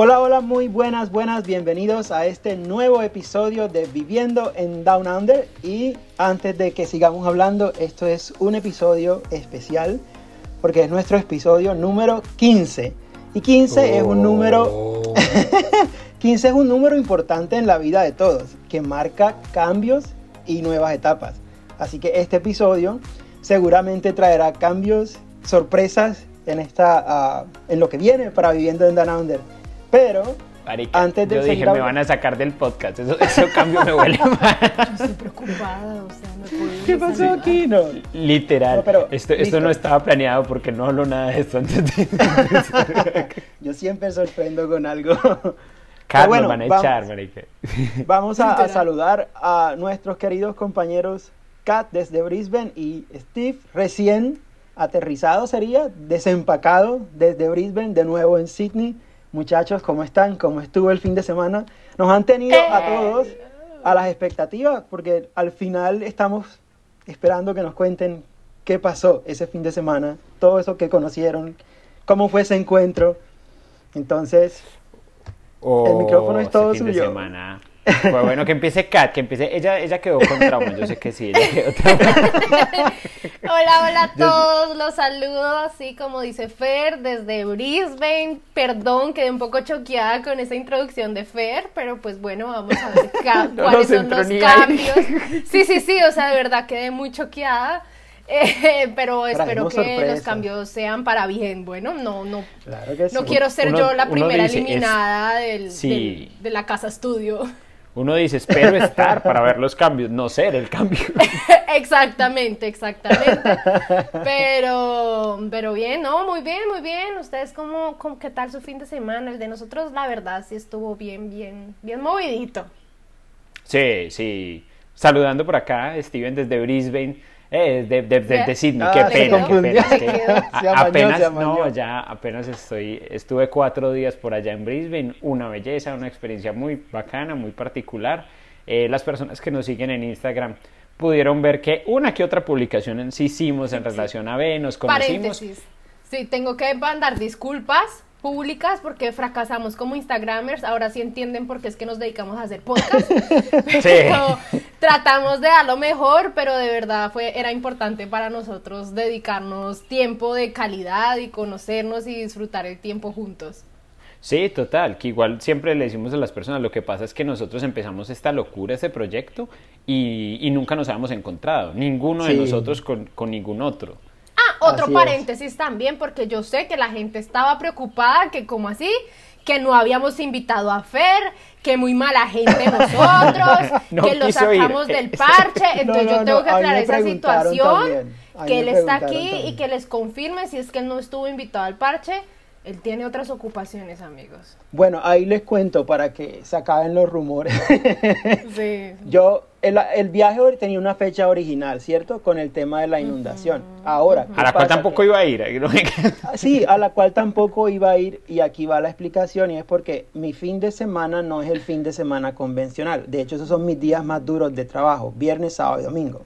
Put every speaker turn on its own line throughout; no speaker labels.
Hola, hola, muy buenas, buenas, bienvenidos a este nuevo episodio de Viviendo en Down Under. Y antes de que sigamos hablando, esto es un episodio especial porque es nuestro episodio número 15. Y 15 es un número 15 es un número importante en la vida de todos, que marca cambios y nuevas etapas. Así que este episodio seguramente traerá cambios, sorpresas en esta ah, en lo que viene para Viviendo en Down Under. Pero
antes de
yo
dije, me van a sacar del podcast. Eso, eso cambio me huele
mal. Yo estoy preocupada, o sea, no
¿Qué pasó aquí? No.
Literal. esto, esto no estaba planeado porque no hablo nada de esto antes de...
yo siempre sorprendo con algo.
Carlos bueno, van a echar,
Vamos a, a, saludar a nuestros queridos compañeros Kat desde Brisbane y Steve recién aterrizado sería, desempacado desde Brisbane, de nuevo en Sydney Muchachos, ¿cómo están? ¿Cómo estuvo el fin de semana? Nos han tenido a eh. todos a las expectativas porque al final estamos esperando que nos cuenten qué pasó ese fin de semana, todo eso que conocieron, cómo fue ese encuentro. Entonces, el micrófono es todo suyo.
semana. Pues bueno, que empiece Kat, que empiece. Ella, ella quedó con trauma, yo sé que sí, ella quedó trauma.
hola, hola a todos, los saludo así como dice Fer desde Brisbane. Perdón, quedé un poco choqueada con esa introducción de Fer, pero pues bueno, vamos a ver cuáles son los cambios. Sí, sí, sí, o sea, de verdad quedé muy choqueada. Eh, pero espero que los cambios sean para bien. Bueno, no, no, no quiero ser yo la primera eliminada del, de la casa estudio.
Uno dice, espero estar para ver los cambios, no ser el cambio.
exactamente, exactamente. Pero, pero bien, ¿no? Muy bien, muy bien. ¿Ustedes cómo, cómo, qué tal su fin de semana? El de nosotros, la verdad, sí estuvo bien, bien, bien movidito.
Sí, sí. Saludando por acá, Steven desde Brisbane. Eh, de, de, de, Sydney, qué ah, pena, qué pena. apenas, no, ya apenas estoy, estuve cuatro días por allá en Brisbane, una belleza, una experiencia muy bacana, muy particular. Eh, las personas que nos siguen en Instagram pudieron ver que una que otra publicación sí hicimos en relación a B, nos conocimos.
Paréntesis. Sí, tengo que mandar disculpas públicas porque fracasamos como Instagramers, ahora sí entienden por qué es que nos dedicamos a hacer podcast. tratamos de dar lo mejor, pero de verdad fue era importante para nosotros dedicarnos tiempo de calidad y conocernos y disfrutar el tiempo juntos.
Sí, total, que igual siempre le decimos a las personas, lo que pasa es que nosotros empezamos esta locura, este proyecto, y, nunca nos habíamos encontrado, ninguno de nosotros con, con ningún otro.
Otro paréntesis también, porque yo sé que la gente estaba preocupada, que como así, que no habíamos invitado a Fer, que muy mala gente nosotros, que lo sacamos del parche, entonces yo tengo que aclarar esa situación, que él está aquí y que les confirme si es que él no estuvo invitado al parche él tiene otras ocupaciones, amigos.
Bueno, ahí les cuento para que se acaben los rumores. sí. Yo, el, el, viaje tenía una fecha original, ¿cierto? Con el tema de la inundación. Ahora.
A la cual tampoco iba a ir.
sí, a la cual tampoco iba a ir. Y aquí va la explicación. Y es porque mi fin de semana no es el fin de semana convencional. De hecho, esos son mis días más duros de trabajo: viernes, sábado y domingo.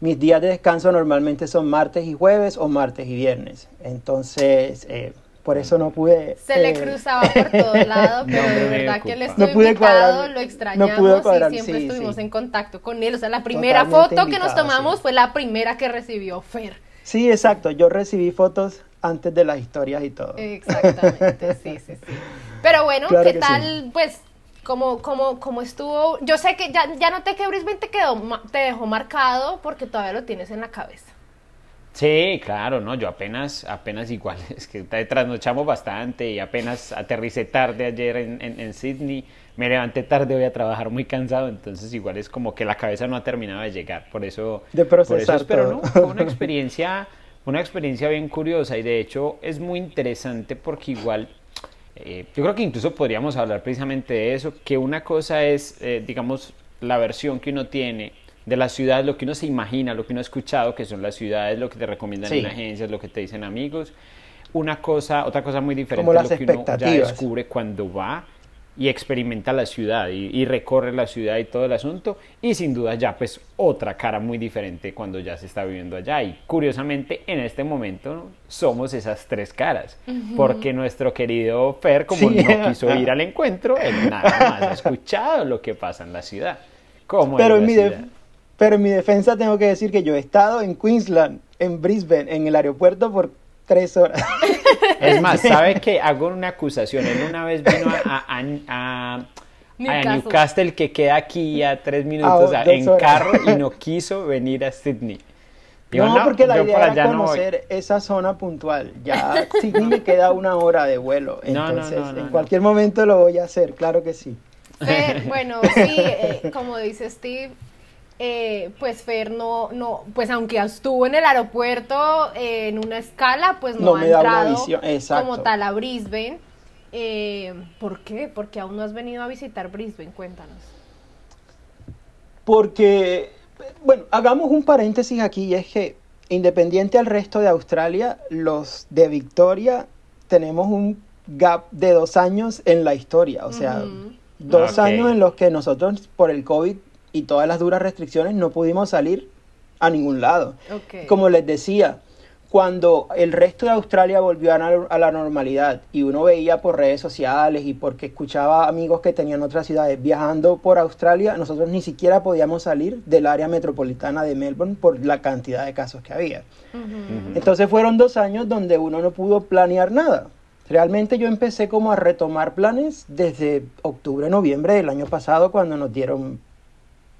Mis días de descanso normalmente son martes y jueves o martes y viernes. Entonces. Eh, por eso no pude...
Se le eh, cruzaba por todos lados, pero de verdad que él estuvo no pude invitado, lo extrañamos y siempre estuvimos en contacto con él. O sea, la primera foto que nos tomamos fue la primera que recibió Fer.
Sí, exacto. Yo recibí fotos antes de las historias y todo.
Exactamente, sí, sí, sí. Pero bueno, ¿qué tal? Pues como, como, como estuvo, yo sé que ya, ya noté que Brisbane te quedó, te dejó marcado porque todavía lo tienes en la cabeza.
Sí, claro, no, yo apenas, apenas igual, es que trasnochamos bastante y apenas aterricé tarde ayer en, en, Sydney, me levanté tarde voy a trabajar muy cansado, entonces igual es como que la cabeza no ha terminado de llegar, por eso,
de procesar
pero no, fue una experiencia, una experiencia bien curiosa y de hecho es muy interesante porque igual eh, yo creo que incluso podríamos hablar precisamente de eso, que una cosa es, eh, digamos, la versión que uno tiene de las ciudades, lo que uno se imagina, lo que uno ha escuchado, que son las ciudades, lo que te recomiendan en agencias, lo que te dicen amigos. Una cosa, otra cosa muy diferente, lo que uno ya descubre cuando va y experimenta la ciudad y, recorre la ciudad y todo el asunto. Y sin duda ya pues otra cara muy diferente cuando ya se está viviendo allá. Y curiosamente en este momento somos esas tres caras porque nuestro querido Fer como no quiso ir al encuentro él nada más ha escuchado lo que pasa en la ciudad
pero en mi pero en mi defensa tengo que decir que yo he estado en Queensland en Brisbane en el aeropuerto por tres horas.
Es más, ¿sabe que hago una acusación? Él una vez vino a, a, Newcastle. que queda aquí a tres minutos en carro y no quiso venir a Sydney.
no, porque la idea era conocer esa zona puntual. Ya Sydney me queda una hora de vuelo. Entonces, en cualquier momento lo voy a hacer, claro que sí.
bueno, sí, eh, como dice Steve, eh, pues Fer no, no, pues aunque estuvo en el aeropuerto eh, en una escala, pues no, ha entrado como tal a Brisbane. Eh, ¿Por qué? Porque aún no has venido a visitar Brisbane, cuéntanos.
Porque, bueno, hagamos un paréntesis aquí y es que independiente al resto de Australia, los de Victoria tenemos un gap de dos años en la historia, o sea, dos años en los que nosotros por el COVID y todas las duras restricciones no pudimos salir a ningún lado. Como les decía, cuando el resto de Australia volvió a, la normalidad y uno veía por redes sociales y porque escuchaba amigos que tenían otras ciudades viajando por Australia, nosotros ni siquiera podíamos salir del área metropolitana de Melbourne por la cantidad de casos que había. Entonces fueron dos años donde uno no pudo planear nada. Realmente yo empecé como a retomar planes desde octubre, noviembre del año pasado cuando nos dieron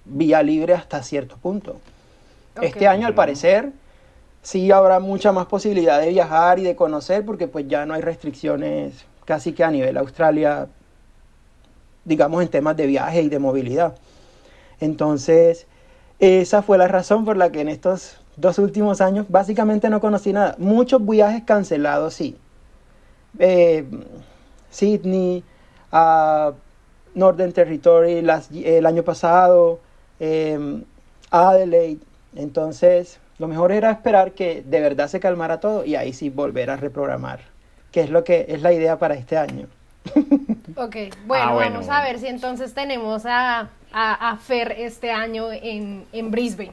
vía libre hasta cierto punto. Este año, al parecer, sí habrá mucha más posibilidad de viajar y de conocer, porque pues ya no hay restricciones casi que a nivel Australia, digamos, en temas de viaje y de movilidad. Entonces, esa fue la razón por la que en estos dos últimos años básicamente no conocí nada. Muchos viajes cancelados, sí. Eh, Sydney, uh, Northern Territory el año pasado, eh, Adelaide. Entonces, lo mejor era esperar que de verdad se calmara todo y ahí sí volver a reprogramar, que es lo que es la idea para este año.
Ok, bueno, ah, vamos a ver si entonces tenemos a, a, Fer este año en, en, Brisbane.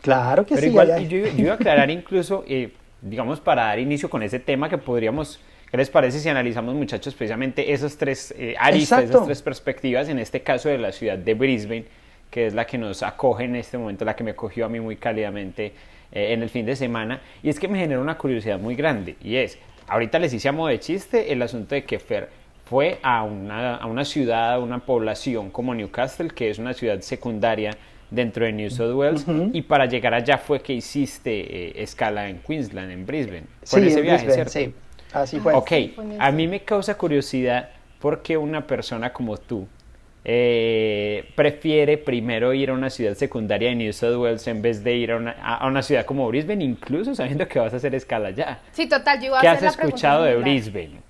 Claro que sí.
Igual, yo, iba a aclarar incluso, eh, digamos, para dar inicio con ese tema que podríamos ¿Qué les parece si analizamos, muchachos, precisamente esos tres eh, aristas, esas tres perspectivas, en este caso de la ciudad de Brisbane, que es la que nos acoge en este momento, la que me acogió a mí muy cálidamente eh, en el fin de semana. Y es que me genera una curiosidad muy grande. Y es, ahorita les hice a modo de chiste el asunto de que Fer fue a una, a una ciudad, a una población como Newcastle, que es una ciudad secundaria dentro de New South Wales y para llegar allá fue que hiciste eh, escala en Queensland, en Brisbane.
sí, ese viaje, ¿cierto? Sí, así fue.
Ok, a mí me causa curiosidad porque una persona como tú eh, prefiere primero ir a una ciudad secundaria de New South Wales en vez de ir a una, ciudad como Brisbane, incluso sabiendo que vas a hacer escala allá.
Sí, total, yo
¿Qué has escuchado de Brisbane?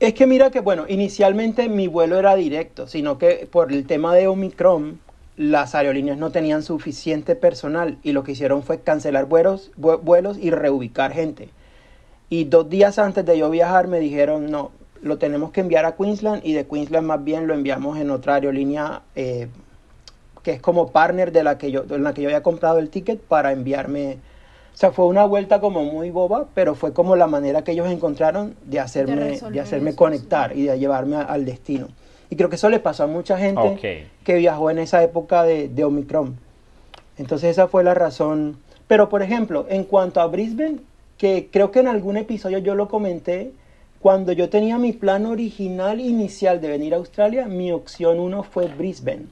Es que mira que, bueno, inicialmente mi vuelo era directo, sino que por el tema de Omicron, las aerolíneas no tenían suficiente personal y lo que hicieron fue cancelar vuelos, vuelos y reubicar gente. Y dos días antes de yo viajar me dijeron, no, lo tenemos que enviar a Queensland y de Queensland más bien lo enviamos en otra aerolínea eh, que es como partner de la que yo en la que yo había comprado el ticket para enviarme. O sea fue una vuelta como muy boba pero fue como la manera que ellos encontraron de hacerme de, hacerme conectar y de llevarme al destino. Y creo que eso le pasó a mucha gente que viajó en esa época de, de Omicron. Entonces esa fue la razón. Pero por ejemplo en cuanto a Brisbane que creo que en algún episodio yo lo comenté cuando yo tenía mi plan original inicial de venir a Australia, mi opción uno fue Brisbane.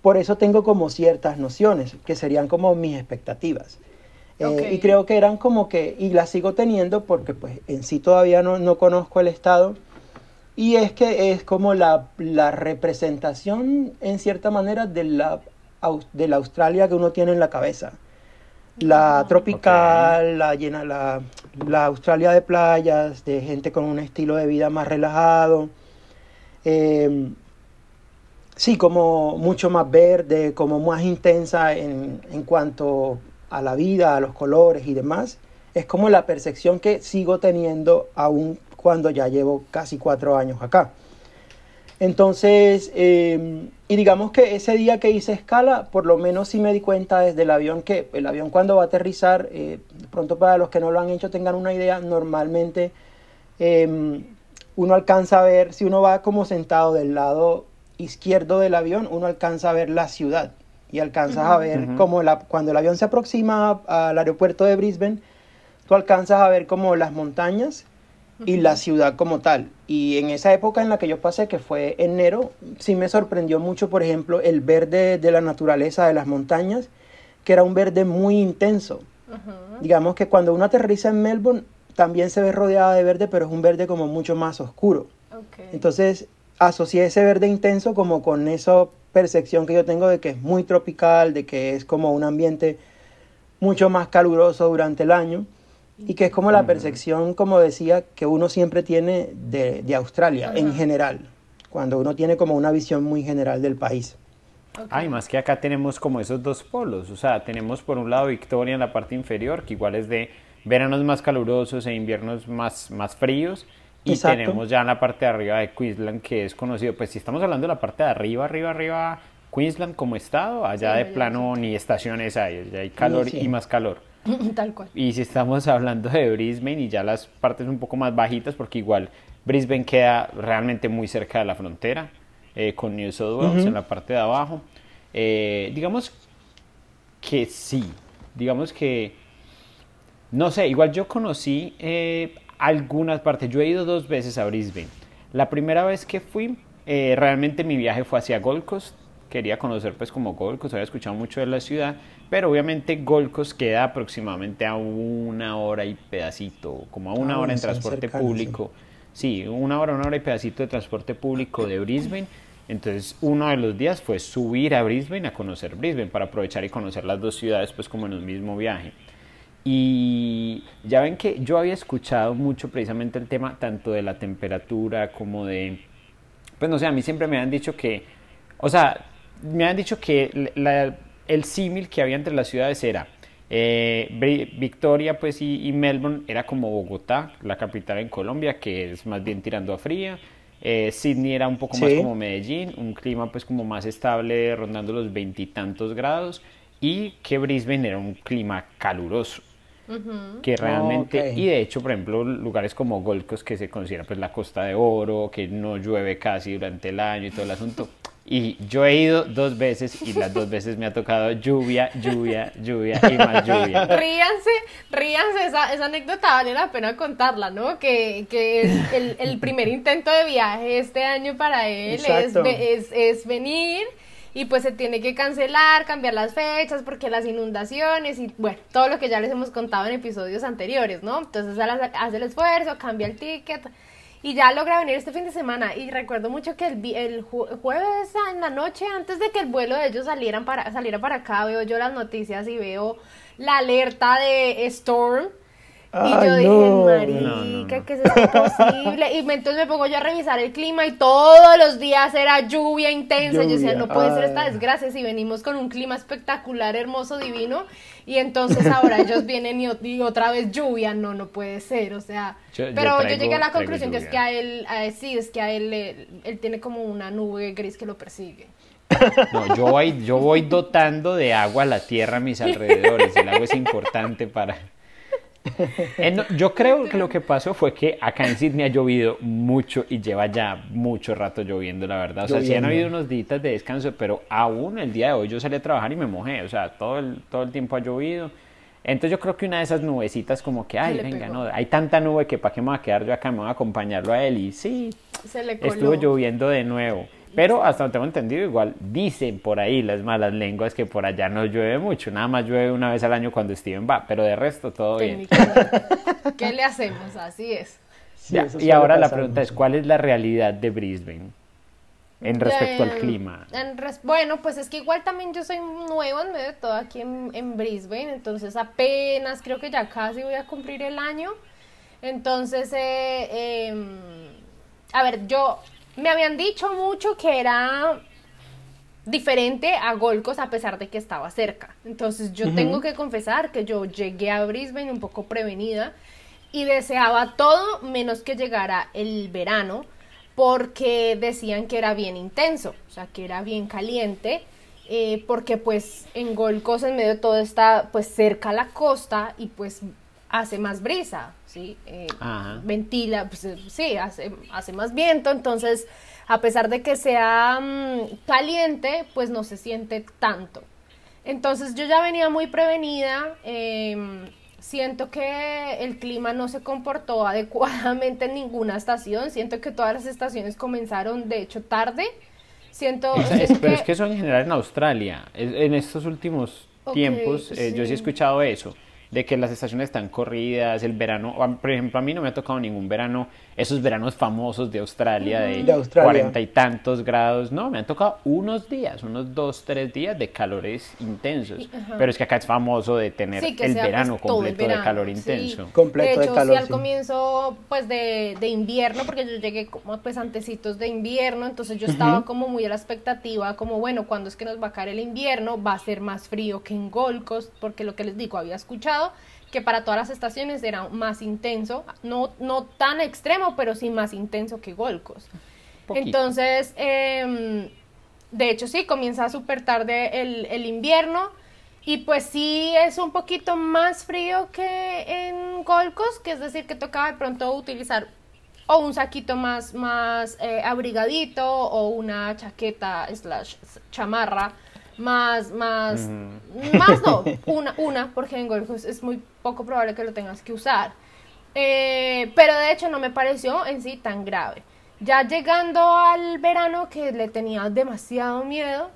Por eso tengo como ciertas nociones, que serían como mis expectativas. Eh, y creo que eran como que, y las sigo teniendo porque pues en sí todavía no, no conozco el estado. Y es que es como la, la representación, en cierta manera, de la, de la Australia que uno tiene en la cabeza la tropical, la llena, la, la, Australia de playas, de gente con un estilo de vida más relajado. Em, sí, como mucho más verde, como más intensa en, en, cuanto a la vida, a los colores y demás. Es como la percepción que sigo teniendo aún cuando ya llevo casi cuatro años acá. Entonces, em, y digamos que ese día que hice escala, por lo menos sí me di cuenta desde el avión que el avión cuando va a aterrizar, eh, pronto para los que no lo han hecho tengan una idea, normalmente em, uno alcanza a ver, si uno va como sentado del lado izquierdo del avión, uno alcanza a ver la ciudad y alcanzas a ver como la, cuando el avión se aproxima al aeropuerto de Brisbane, tú alcanzas a ver como las montañas y la ciudad como tal. Y en esa época en la que yo pasé, que fue enero, sí me sorprendió mucho, por ejemplo, el verde de la naturaleza de las montañas, que era un verde muy intenso. Digamos que cuando uno aterriza en Melbourne, también se ve rodeada de verde, pero es un verde como mucho más oscuro. Entonces, asocié ese verde intenso como con esa percepción que yo tengo de que es muy tropical, de que es como un ambiente mucho más caluroso durante el año y que es como la percepción, como decía, que uno siempre tiene de, de Australia en general, cuando uno tiene como una visión muy general del país.
Ay, más que acá tenemos como esos dos polos, o sea, tenemos por un lado Victoria en la parte inferior, que igual es de veranos más calurosos e inviernos más, más fríos, y tenemos ya en la parte de arriba de Queensland, que es conocido, pues si estamos hablando de la parte de arriba, arriba, arriba, Queensland como estado, allá de plano ni estaciones hay, ya hay calor y más calor.
Tal cual.
Y si estamos hablando de Brisbane y ya las partes un poco más bajitas, porque igual Brisbane queda realmente muy cerca de la frontera eh, con New South Wales en la parte de abajo. Eh, digamos que sí, digamos que, no sé, igual yo conocí eh, algunas partes, yo he ido dos veces a Brisbane. La primera vez que fui, realmente mi viaje fue hacia Gold Coast, quería conocer pues como Gold Coast, había escuchado mucho de la ciudad, pero obviamente Gold Coast queda aproximadamente a una hora y pedacito, como a una ah, hora en transporte público. Sí. una hora, una hora y pedacito de transporte público de Brisbane. Entonces uno de los días fue subir a Brisbane a conocer Brisbane para aprovechar y conocer las dos ciudades pues como en un mismo viaje. Y ya ven que yo había escuchado mucho precisamente el tema tanto de la temperatura como de... Pues no sé, a mí siempre me han dicho que... O sea, me han dicho que el símil que había entre las ciudades era eh, Victoria pues y, Melbourne era como Bogotá, la capital en Colombia, que es más bien tirando a fría. Eh, Sydney era un poco más como Medellín, un clima pues como más estable, rondando los veintitantos grados, y que Brisbane era un clima caluroso. que realmente y de hecho por ejemplo lugares como Gold Coast que se considera pues la costa de oro que no llueve casi durante el año y todo el asunto y yo he ido dos veces y las dos veces me ha tocado lluvia, lluvia, lluvia y más lluvia.
Ríanse, ríanse, esa, esa anécdota vale la pena contarla, ¿no? Que, que el, el, primer intento de viaje este año para él es, es, es, venir y pues se tiene que cancelar, cambiar las fechas porque las inundaciones y bueno, todo lo que ya les hemos contado en episodios anteriores, ¿no? Entonces hace el esfuerzo, cambia el ticket y ya logra venir este fin de semana. Y recuerdo mucho que el, el jueves en la noche, antes de que el vuelo de ellos salieran para, saliera para acá, veo yo las noticias y veo la alerta de Storm y yo dije, marica, que es posible? Y entonces me pongo yo a revisar el clima y todos los días era lluvia intensa. Yo decía, no puede ser esta desgracia si venimos con un clima espectacular, hermoso, divino. Y entonces ahora ellos vienen y, otra vez lluvia. No, no puede ser, o sea. pero yo, llegué a la conclusión que es que a él, sí, es que a él, él, tiene como una nube gris que lo persigue.
No, yo voy, yo voy dotando de agua a la tierra a mis alrededores. El agua es importante para yo creo que lo que pasó fue que acá en Sydney ha llovido mucho y lleva ya mucho rato lloviendo, la verdad. O sea, sí han habido unos días de descanso, pero aún el día de hoy yo salí a trabajar y me mojé. O sea, todo el, todo el tiempo ha llovido. Entonces yo creo que una de esas nubecitas como que, ay, venga, no, hay tanta nube que para qué me voy a quedar yo acá, me voy a acompañarlo a él. Y sí, estuvo lloviendo de nuevo. Pero hasta donde tengo entendido, igual dicen por ahí las malas lenguas que por allá no llueve mucho, nada más llueve una vez al año cuando Steven va, pero de resto todo bien.
¿Qué le hacemos? Así es.
y ahora la pregunta es, ¿cuál es la realidad de Brisbane? En respecto al clima.
bueno, pues es que igual también yo soy nuevo en medio de todo aquí en, Brisbane, entonces apenas creo que ya casi voy a cumplir el año. Entonces, eh, em, a ver, yo me habían dicho mucho que era diferente a Golcos a pesar de que estaba cerca. Entonces yo tengo que confesar que yo llegué a Brisbane un poco prevenida y deseaba todo menos que llegara el verano porque decían que era bien intenso, o sea, que era bien caliente, eh, porque pues en Golcos en medio de todo está pues cerca a la costa y pues hace más brisa, ¿sí? Eh, ventila, pues sí, hace, hace más viento, entonces a pesar de que sea mm, caliente, pues no se siente tanto. Entonces yo ya venía muy prevenida, em, siento que el clima no se comportó adecuadamente en ninguna estación, siento que todas las estaciones comenzaron de hecho tarde. Siento,
pero es que eso en general en Australia, en estos últimos tiempos, eh, yo sí he escuchado eso de que las estaciones están corridas, el verano, por ejemplo, a mí no me ha tocado ningún verano, esos veranos famosos de Australia, de cuarenta y tantos grados, no, me han tocado unos días, unos dos, tres días de calores intensos, pero es que acá es famoso de tener el verano completo de calor intenso.
Completo
de, hecho, al comienzo pues de, de, invierno, porque yo llegué como pues antecitos de invierno, entonces yo estaba como muy a la expectativa, como bueno, cuando es que nos va a caer el invierno, va a ser más frío que en Golcos, porque lo que les digo, había escuchado que para todas las estaciones era más intenso, no, no tan extremo, pero sí más intenso que Golcos. Entonces, em, de hecho sí, comienza súper tarde el, el, invierno y pues sí es un poquito más frío que en Golcos, que es decir, que tocaba de pronto utilizar o un saquito más, más eh, abrigadito o una chaqueta slash chamarra más, más, más no, una, una, porque en golf es muy poco probable que lo tengas que usar. Eh, pero de hecho no me pareció en sí tan grave. Ya llegando al verano que le tenía demasiado miedo,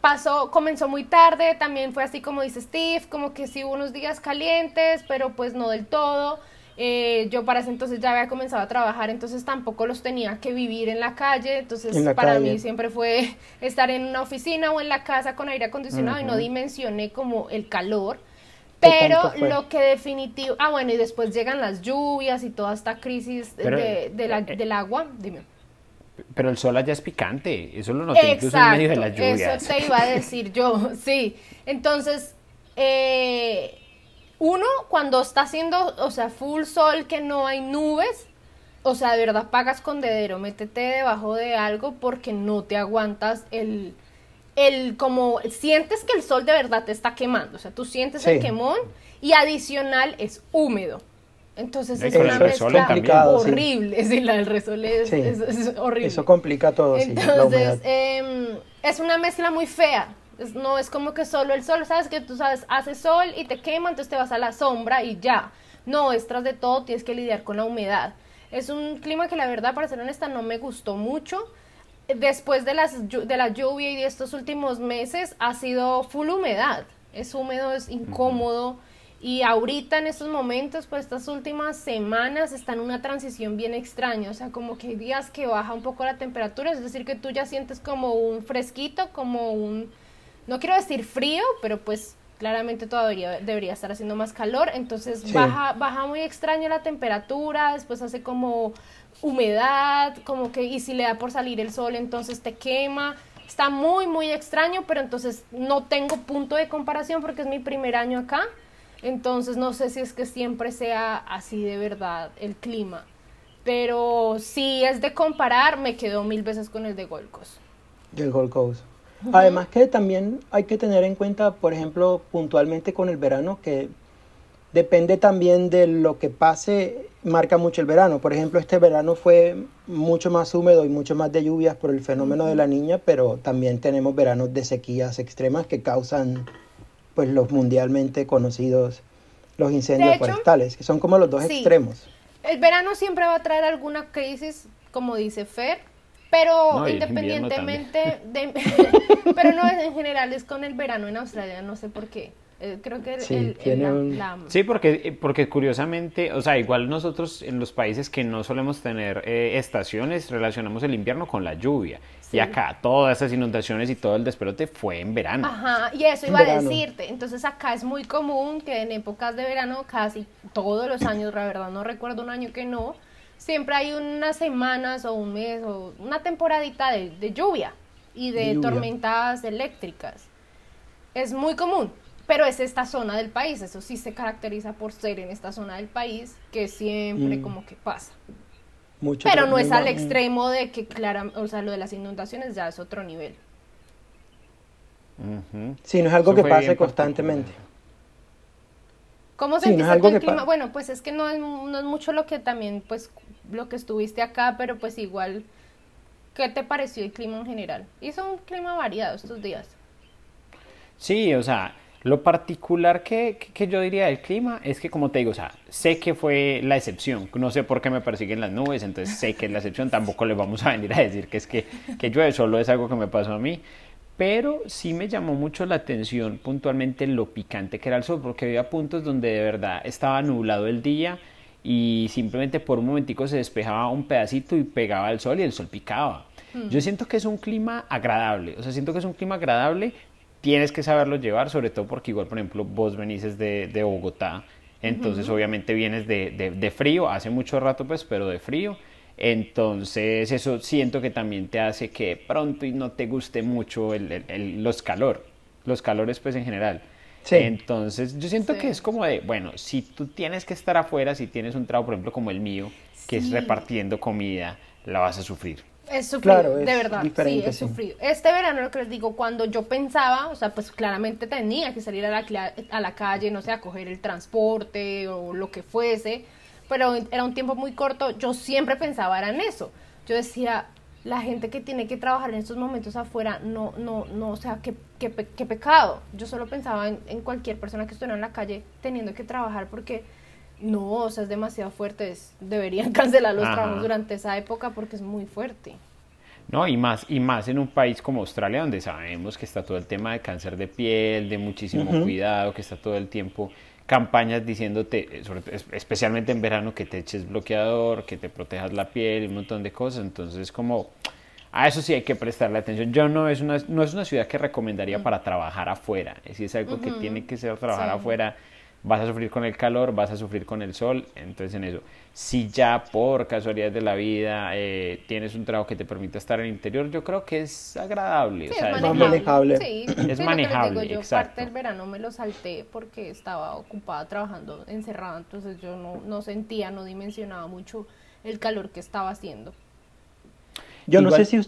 pasó, comenzó muy tarde, también fue así como dice Steve, como que sí hubo unos días calientes, pero pues no del todo. Eh, yo para ese entonces ya había comenzado a trabajar, entonces tampoco los tenía que vivir en la calle, entonces para mí siempre fue estar en una oficina o en la casa con aire acondicionado y no dimensioné como el calor. Pero lo que definitivo, ah bueno, y después llegan las lluvias y toda esta crisis de, la, eh, del agua, dime.
Pero el sol allá es picante, eso lo noté incluso en medio de las lluvias.
Eso te iba a decir yo, sí. Entonces, eh, uno, cuando está haciendo, o sea, full sol, que no hay nubes, o sea, de verdad pagas con dedero, métete debajo de algo porque no te aguantas el, el como, sientes que el sol de verdad te está quemando, o sea, tú sientes el quemón y adicional es húmedo. Entonces es una mezcla horrible, sí. la del resol es, horrible.
Eso complica todo.
Entonces, em, es una mezcla muy fea no es como que solo el sol, sabes que tú sabes, hace sol y te quema, entonces te vas a la sombra y ya. No, es tras de todo tienes que lidiar con la humedad. Es un clima que la verdad, para ser honesta, no me gustó mucho. Después de, las, de la lluvia y de estos últimos meses ha sido full humedad. Es húmedo, es incómodo. Y ahorita en estos momentos, pues estas últimas semanas están en una transición bien extraña, o sea, como que hay días que baja un poco la temperatura, es decir, que tú ya sientes como un fresquito, como un no quiero decir frío, pero pues claramente todavía debería estar haciendo más calor, entonces baja, baja muy extraño la temperatura, después hace como humedad, como que, y si le da por salir el sol, entonces te quema. Está muy, muy extraño, pero entonces no tengo punto de comparación porque es mi primer año acá. Entonces no sé si es que siempre sea así de verdad el clima. Pero si es de comparar, me quedo mil veces con el de Gold Coast.
El Gold Coast. Además que también hay que tener en cuenta, por ejemplo, puntualmente con el verano, que depende también de lo que pase, marca mucho el verano. Por ejemplo, este verano fue mucho más húmedo y mucho más de lluvias por el fenómeno de la niña, pero también tenemos veranos de sequías extremas que causan pues los mundialmente conocidos los incendios forestales, que son como los dos extremos.
El verano siempre va a traer alguna crisis, como dice Fer, pero independientemente de... pero no, en general es con el verano en Australia, no sé por qué. Eh, creo que
sí, sí porque, porque curiosamente, o sea, igual nosotros en los países que no solemos tener eh, estaciones, relacionamos el invierno con la lluvia. Y acá todas esas inundaciones y todo el despelote fue en verano.
Ajá, y eso iba a decirte. Entonces acá es muy común que en épocas de verano, casi todos los años, la verdad no recuerdo un año que no, siempre hay unas semanas o un mes o una temporadita de, lluvia y de, tormentas eléctricas. Es muy común, pero es esta zona del país, eso sí se caracteriza por ser en esta zona del país que siempre mm. como que pasa.
Mucho
Pero no es al extremo de que, claro, o sea, lo de las inundaciones ya es otro nivel.
Sí, no es algo que pase constantemente.
¿Cómo sentiste el clima? Bueno, pues es que no es, no es mucho lo que también, pues, lo que estuviste acá, pero pues igual, ¿qué te pareció el clima en general? Hizo un clima variado estos días.
Sí, o sea, lo particular que, que, yo diría del clima es que, como te digo, o sea, sé que fue la excepción. No sé por qué me persiguen las nubes, entonces sé que es la excepción. Tampoco le vamos a venir a decir que es que, que llueve, solo es algo que me pasó a mí pero sí me llamó mucho la atención puntualmente lo picante que era el sol, porque había puntos donde de verdad estaba nublado el día y simplemente por un momentico se despejaba un pedacito y pegaba el sol y el sol picaba. Hmm. Yo siento que es un clima agradable, o sea, siento que es un clima agradable, tienes que saberlo llevar, sobre todo porque igual, por ejemplo, vos venís de, de Bogotá, entonces obviamente vienes de, de, de, frío, hace mucho rato pues, pero de frío, entonces eso siento que también te hace que pronto y no te guste mucho el, los calor, los calores pues en general. Entonces yo siento que es como de, bueno, si tú tienes que estar afuera, si tienes un trabajo por ejemplo como el mío, que es repartiendo comida, la vas a sufrir.
Es sufrido, de verdad, sí, es sufrido. Este verano, lo que les digo, cuando yo pensaba, o sea, pues claramente tenía que salir a la, a la calle, no sé, a coger el transporte o lo que fuese, pero era un tiempo muy corto, yo siempre pensaba era en eso. Yo decía, la gente que tiene que trabajar en estos momentos afuera, no, no, no, o sea, qué, pecado. Yo solo pensaba en, en, cualquier persona que estuviera en la calle teniendo que trabajar porque no, o sea, es demasiado fuerte, deberían cancelar los trabajos durante esa época porque es muy fuerte.
No, y más, y más en un país como Australia, donde sabemos que está todo el tema de cáncer de piel, de muchísimo cuidado, que está todo el tiempo campañas diciéndote, especialmente en verano, que te eches bloqueador, que te protejas la piel y un montón de cosas. Entonces, como a eso sí hay que prestarle atención. Yo no es una, no es una ciudad que recomendaría mm. para trabajar afuera. Es, es algo que tiene que ser trabajar afuera vas a sufrir con el calor, vas a sufrir con el sol, entonces en eso. Si ya por casualidad de la vida eh, tienes un trabajo que te permite estar en el interior, yo creo que es agradable.
es, manejable. Sí, es manejable. yo parte del verano me lo salté porque estaba ocupada trabajando encerrada, entonces yo no, no sentía, no dimensionaba mucho el calor que estaba haciendo.
Yo no sé si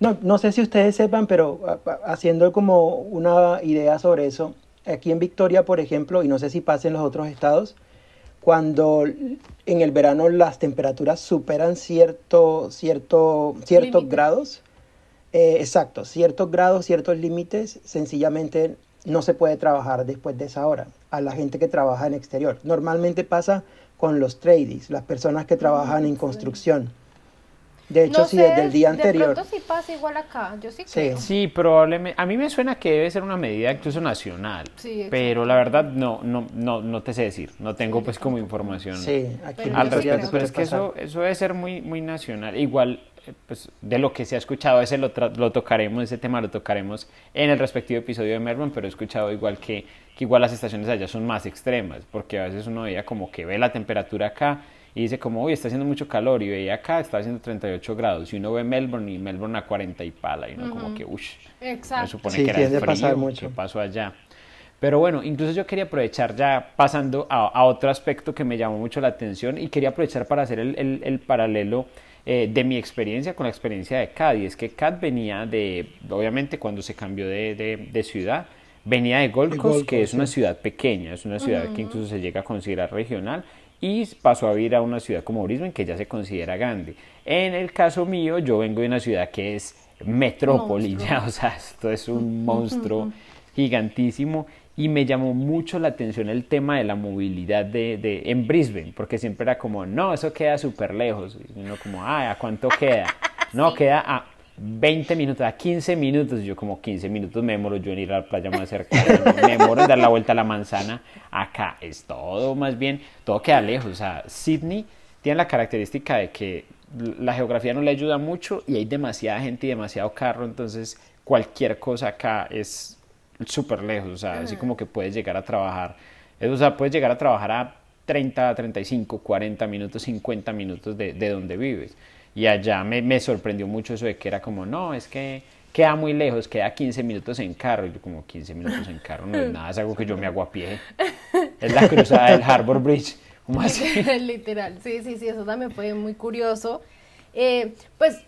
no, no sé si ustedes sepan, pero haciendo como una idea sobre eso, aquí en Victoria, por ejemplo, y no sé si pasa en los otros estados, cuando en el verano las temperaturas superan cierto, cierto, ciertos grados, eh, exacto, ciertos grados, ciertos límites, sencillamente no se puede trabajar después de esa hora a la gente que trabaja en exterior. Normalmente pasa con los tradies, las personas que trabajan en construcción de hecho, sí, desde el día anterior.
De pronto sí pasa igual acá, yo sí, creo.
Sí, probablemente. A mí me suena que debe ser una medida incluso nacional. Sí, pero la verdad no, no, no, no te sé decir. No tengo pues como información
sí, aquí
al respecto. Pero es que eso, eso debe ser muy, muy nacional. Igual, eh, pues de lo que se ha escuchado, ese lo, lo tocaremos, ese tema lo tocaremos en el respectivo episodio de Melbourne, pero he escuchado igual que, que igual las estaciones allá son más extremas, porque a veces uno veía como que ve la temperatura acá y dice como, uy, está haciendo mucho calor y veía acá, está haciendo 38 grados y uno ve Melbourne y Melbourne a 40 y pala y uno como que, uy,
Exacto.
supone que era el frío, mucho. ¿qué pasó allá? Pero bueno, incluso yo quería aprovechar ya pasando a, otro aspecto que me llamó mucho la atención y quería aprovechar para hacer el, el, paralelo eh, de mi experiencia con la experiencia de Cad. Y es que Cad venía de, obviamente cuando se cambió de, de, de ciudad, venía de Gold Coast, que es una ciudad pequeña, es una ciudad que incluso se llega a considerar regional y pasó a vivir a una ciudad como Brisbane que ya se considera grande. En el caso mío, yo vengo de una ciudad que es metrópoli, ya, o sea, esto es un monstruo gigantísimo y me llamó mucho la atención el tema de la movilidad de, de en Brisbane, porque siempre era como, no, eso queda súper lejos, y uno como, ay, ¿a cuánto queda? No, queda a 20 minutos, a 15 minutos, yo como 15 minutos me demoro yo en ir a la playa más cercana, me demoro en dar la vuelta a la manzana, acá es todo más bien, todo queda lejos, o sea, Sydney tiene la característica de que la geografía no le ayuda mucho y hay demasiada gente y demasiado carro, entonces cualquier cosa acá es súper lejos, o sea, así como que puedes llegar a trabajar, o sea, puedes llegar a trabajar a 30, 35, 40 minutos, 50 minutos de, de donde vives. Y allá me, me, sorprendió mucho eso de que era como, no, es que queda muy lejos, queda 15 minutos en carro. Y yo como 15 minutos en carro no es nada, es algo que yo me hago a pie. Es la cruzada del Harbor Bridge ¿Cómo así?
Literal, sí, sí, sí, eso también fue muy curioso. Eh, pues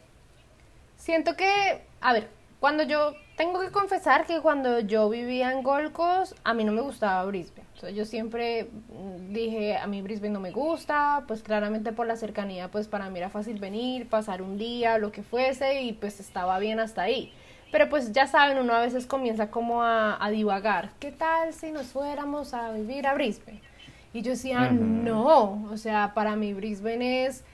siento que, a ver, cuando yo tengo que confesar que cuando yo vivía en Golcos, a mí no me gustaba Brisbane. O sea, yo siempre mm, dije, a mí Brisbane no me gusta, pues claramente por la cercanía, pues para mí era fácil venir, pasar un día, lo que fuese, y pues estaba bien hasta ahí. Pero pues ya saben, uno a veces comienza como a, divagar. ¿Qué tal si nos fuéramos a vivir a Brisbane? Y yo decía, no, o sea, para mí Brisbane es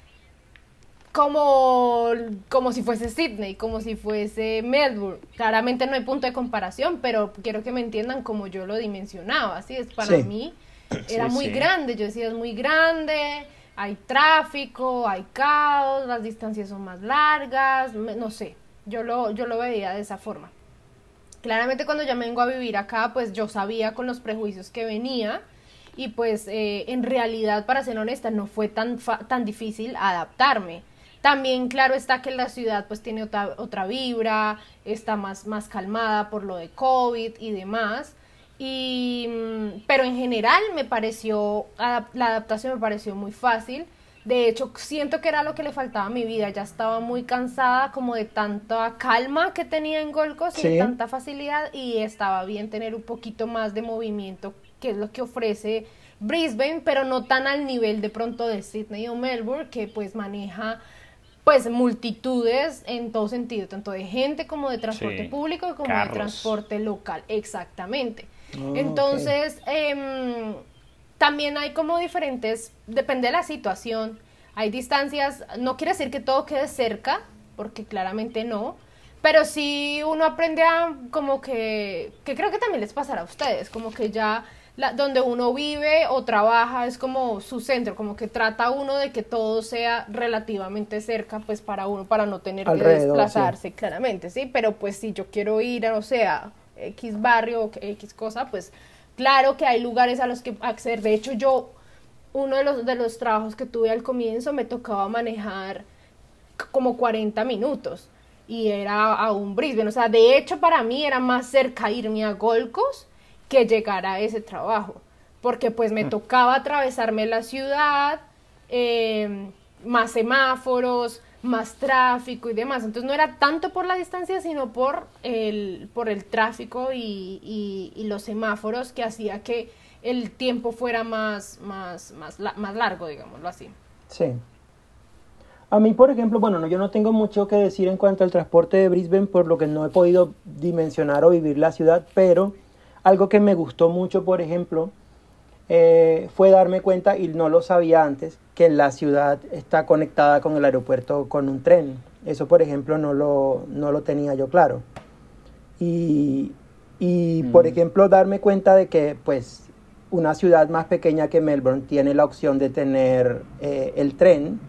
como, como si fuese Sydney, como si fuese Melbourne. Claramente no hay punto de comparación, pero quiero que me entiendan como yo lo dimensionaba. Así es, para mí era muy grande. Yo decía, es muy grande, hay tráfico, hay caos, las distancias son más largas, no sé. Yo lo, yo lo veía de esa forma. Claramente cuando ya me vengo a vivir acá, pues yo sabía con los prejuicios que venía y pues eh, en realidad, para ser honesta, no fue tan, tan difícil adaptarme también, claro está que la ciudad pues tiene otra, otra vibra, está más, más calmada por lo de COVID y demás. Y, mm, pero en general me pareció, la adaptación me pareció muy fácil. De hecho, siento que era lo que le faltaba a mi vida. Ya estaba muy cansada como de tanta calma que tenía en Golcos y de tanta facilidad y estaba bien tener un poquito más de movimiento, que es lo que ofrece Brisbane, pero no tan al nivel de pronto de Sydney o Melbourne, que pues maneja pues multitudes en todo sentido, tanto de gente como de transporte público como de transporte local, exactamente. Ah, Entonces, em, también hay como diferentes, depende de la situación, hay distancias, no quiere decir que todo quede cerca, porque claramente no, pero sí uno aprende a como que, que creo que también les pasará a ustedes, como que ya donde uno vive o trabaja es como su centro, como que trata uno de que todo sea relativamente cerca, pues para uno, para no tener que desplazarse, claramente, ¿sí? Pero pues si yo quiero ir, a, o sea, X barrio, X cosa, pues claro que hay lugares a los que acceder. De hecho, yo, uno de los, de los trabajos que tuve al comienzo me tocaba manejar como 40 minutos y era a un Brisbane. O sea, de hecho, para mí era más cerca irme a Golcos que llegara a ese trabajo, porque pues me mm. tocaba atravesarme la ciudad, eh, más semáforos, más tráfico y demás. Entonces no era tanto por la distancia, sino por el, por el tráfico y, los semáforos que hacía que el tiempo fuera más, más, más, más largo, digámoslo así.
Sí. A mí, por ejemplo, bueno, yo no tengo mucho que decir en cuanto al transporte de Brisbane, por lo que no he podido dimensionar o vivir la ciudad, pero algo que me gustó mucho, por ejemplo, eh, fue darme cuenta, y no lo sabía antes, que la ciudad está conectada con el aeropuerto con un tren. Eso, por ejemplo, no lo, no lo tenía yo claro. Y, y por mm. ejemplo, darme cuenta de que, pues, una ciudad más pequeña que Melbourne tiene la opción de tener eh, el tren,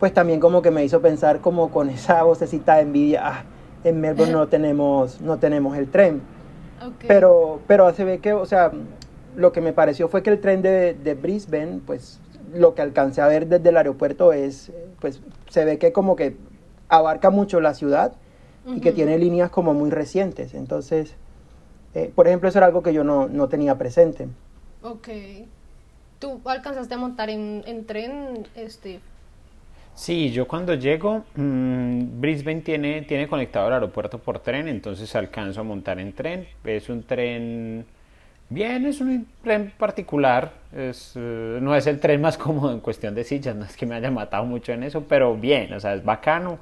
pues también como que me hizo pensar como con esa vocecita de envidia, ah, en Melbourne no tenemos, no tenemos el tren. Pero, pero se ve que, o sea, lo que me pareció fue que el tren de, de, Brisbane, pues lo que alcancé a ver desde el aeropuerto es, pues se ve que como que abarca mucho la ciudad y que tiene líneas como muy recientes. Entonces, eh, por ejemplo, eso era algo que yo no, no, tenía presente.
Ok. ¿Tú alcanzaste a montar en, en tren, Steve?
Sí, yo cuando llego, mmm, Brisbane tiene, tiene conectado el aeropuerto por tren, entonces alcanzo a montar en tren. Es un tren bien, es un tren particular, es, eh, no es el tren más cómodo en cuestión de sillas, no es que me haya matado mucho en eso, pero bien, o sea, es bacano.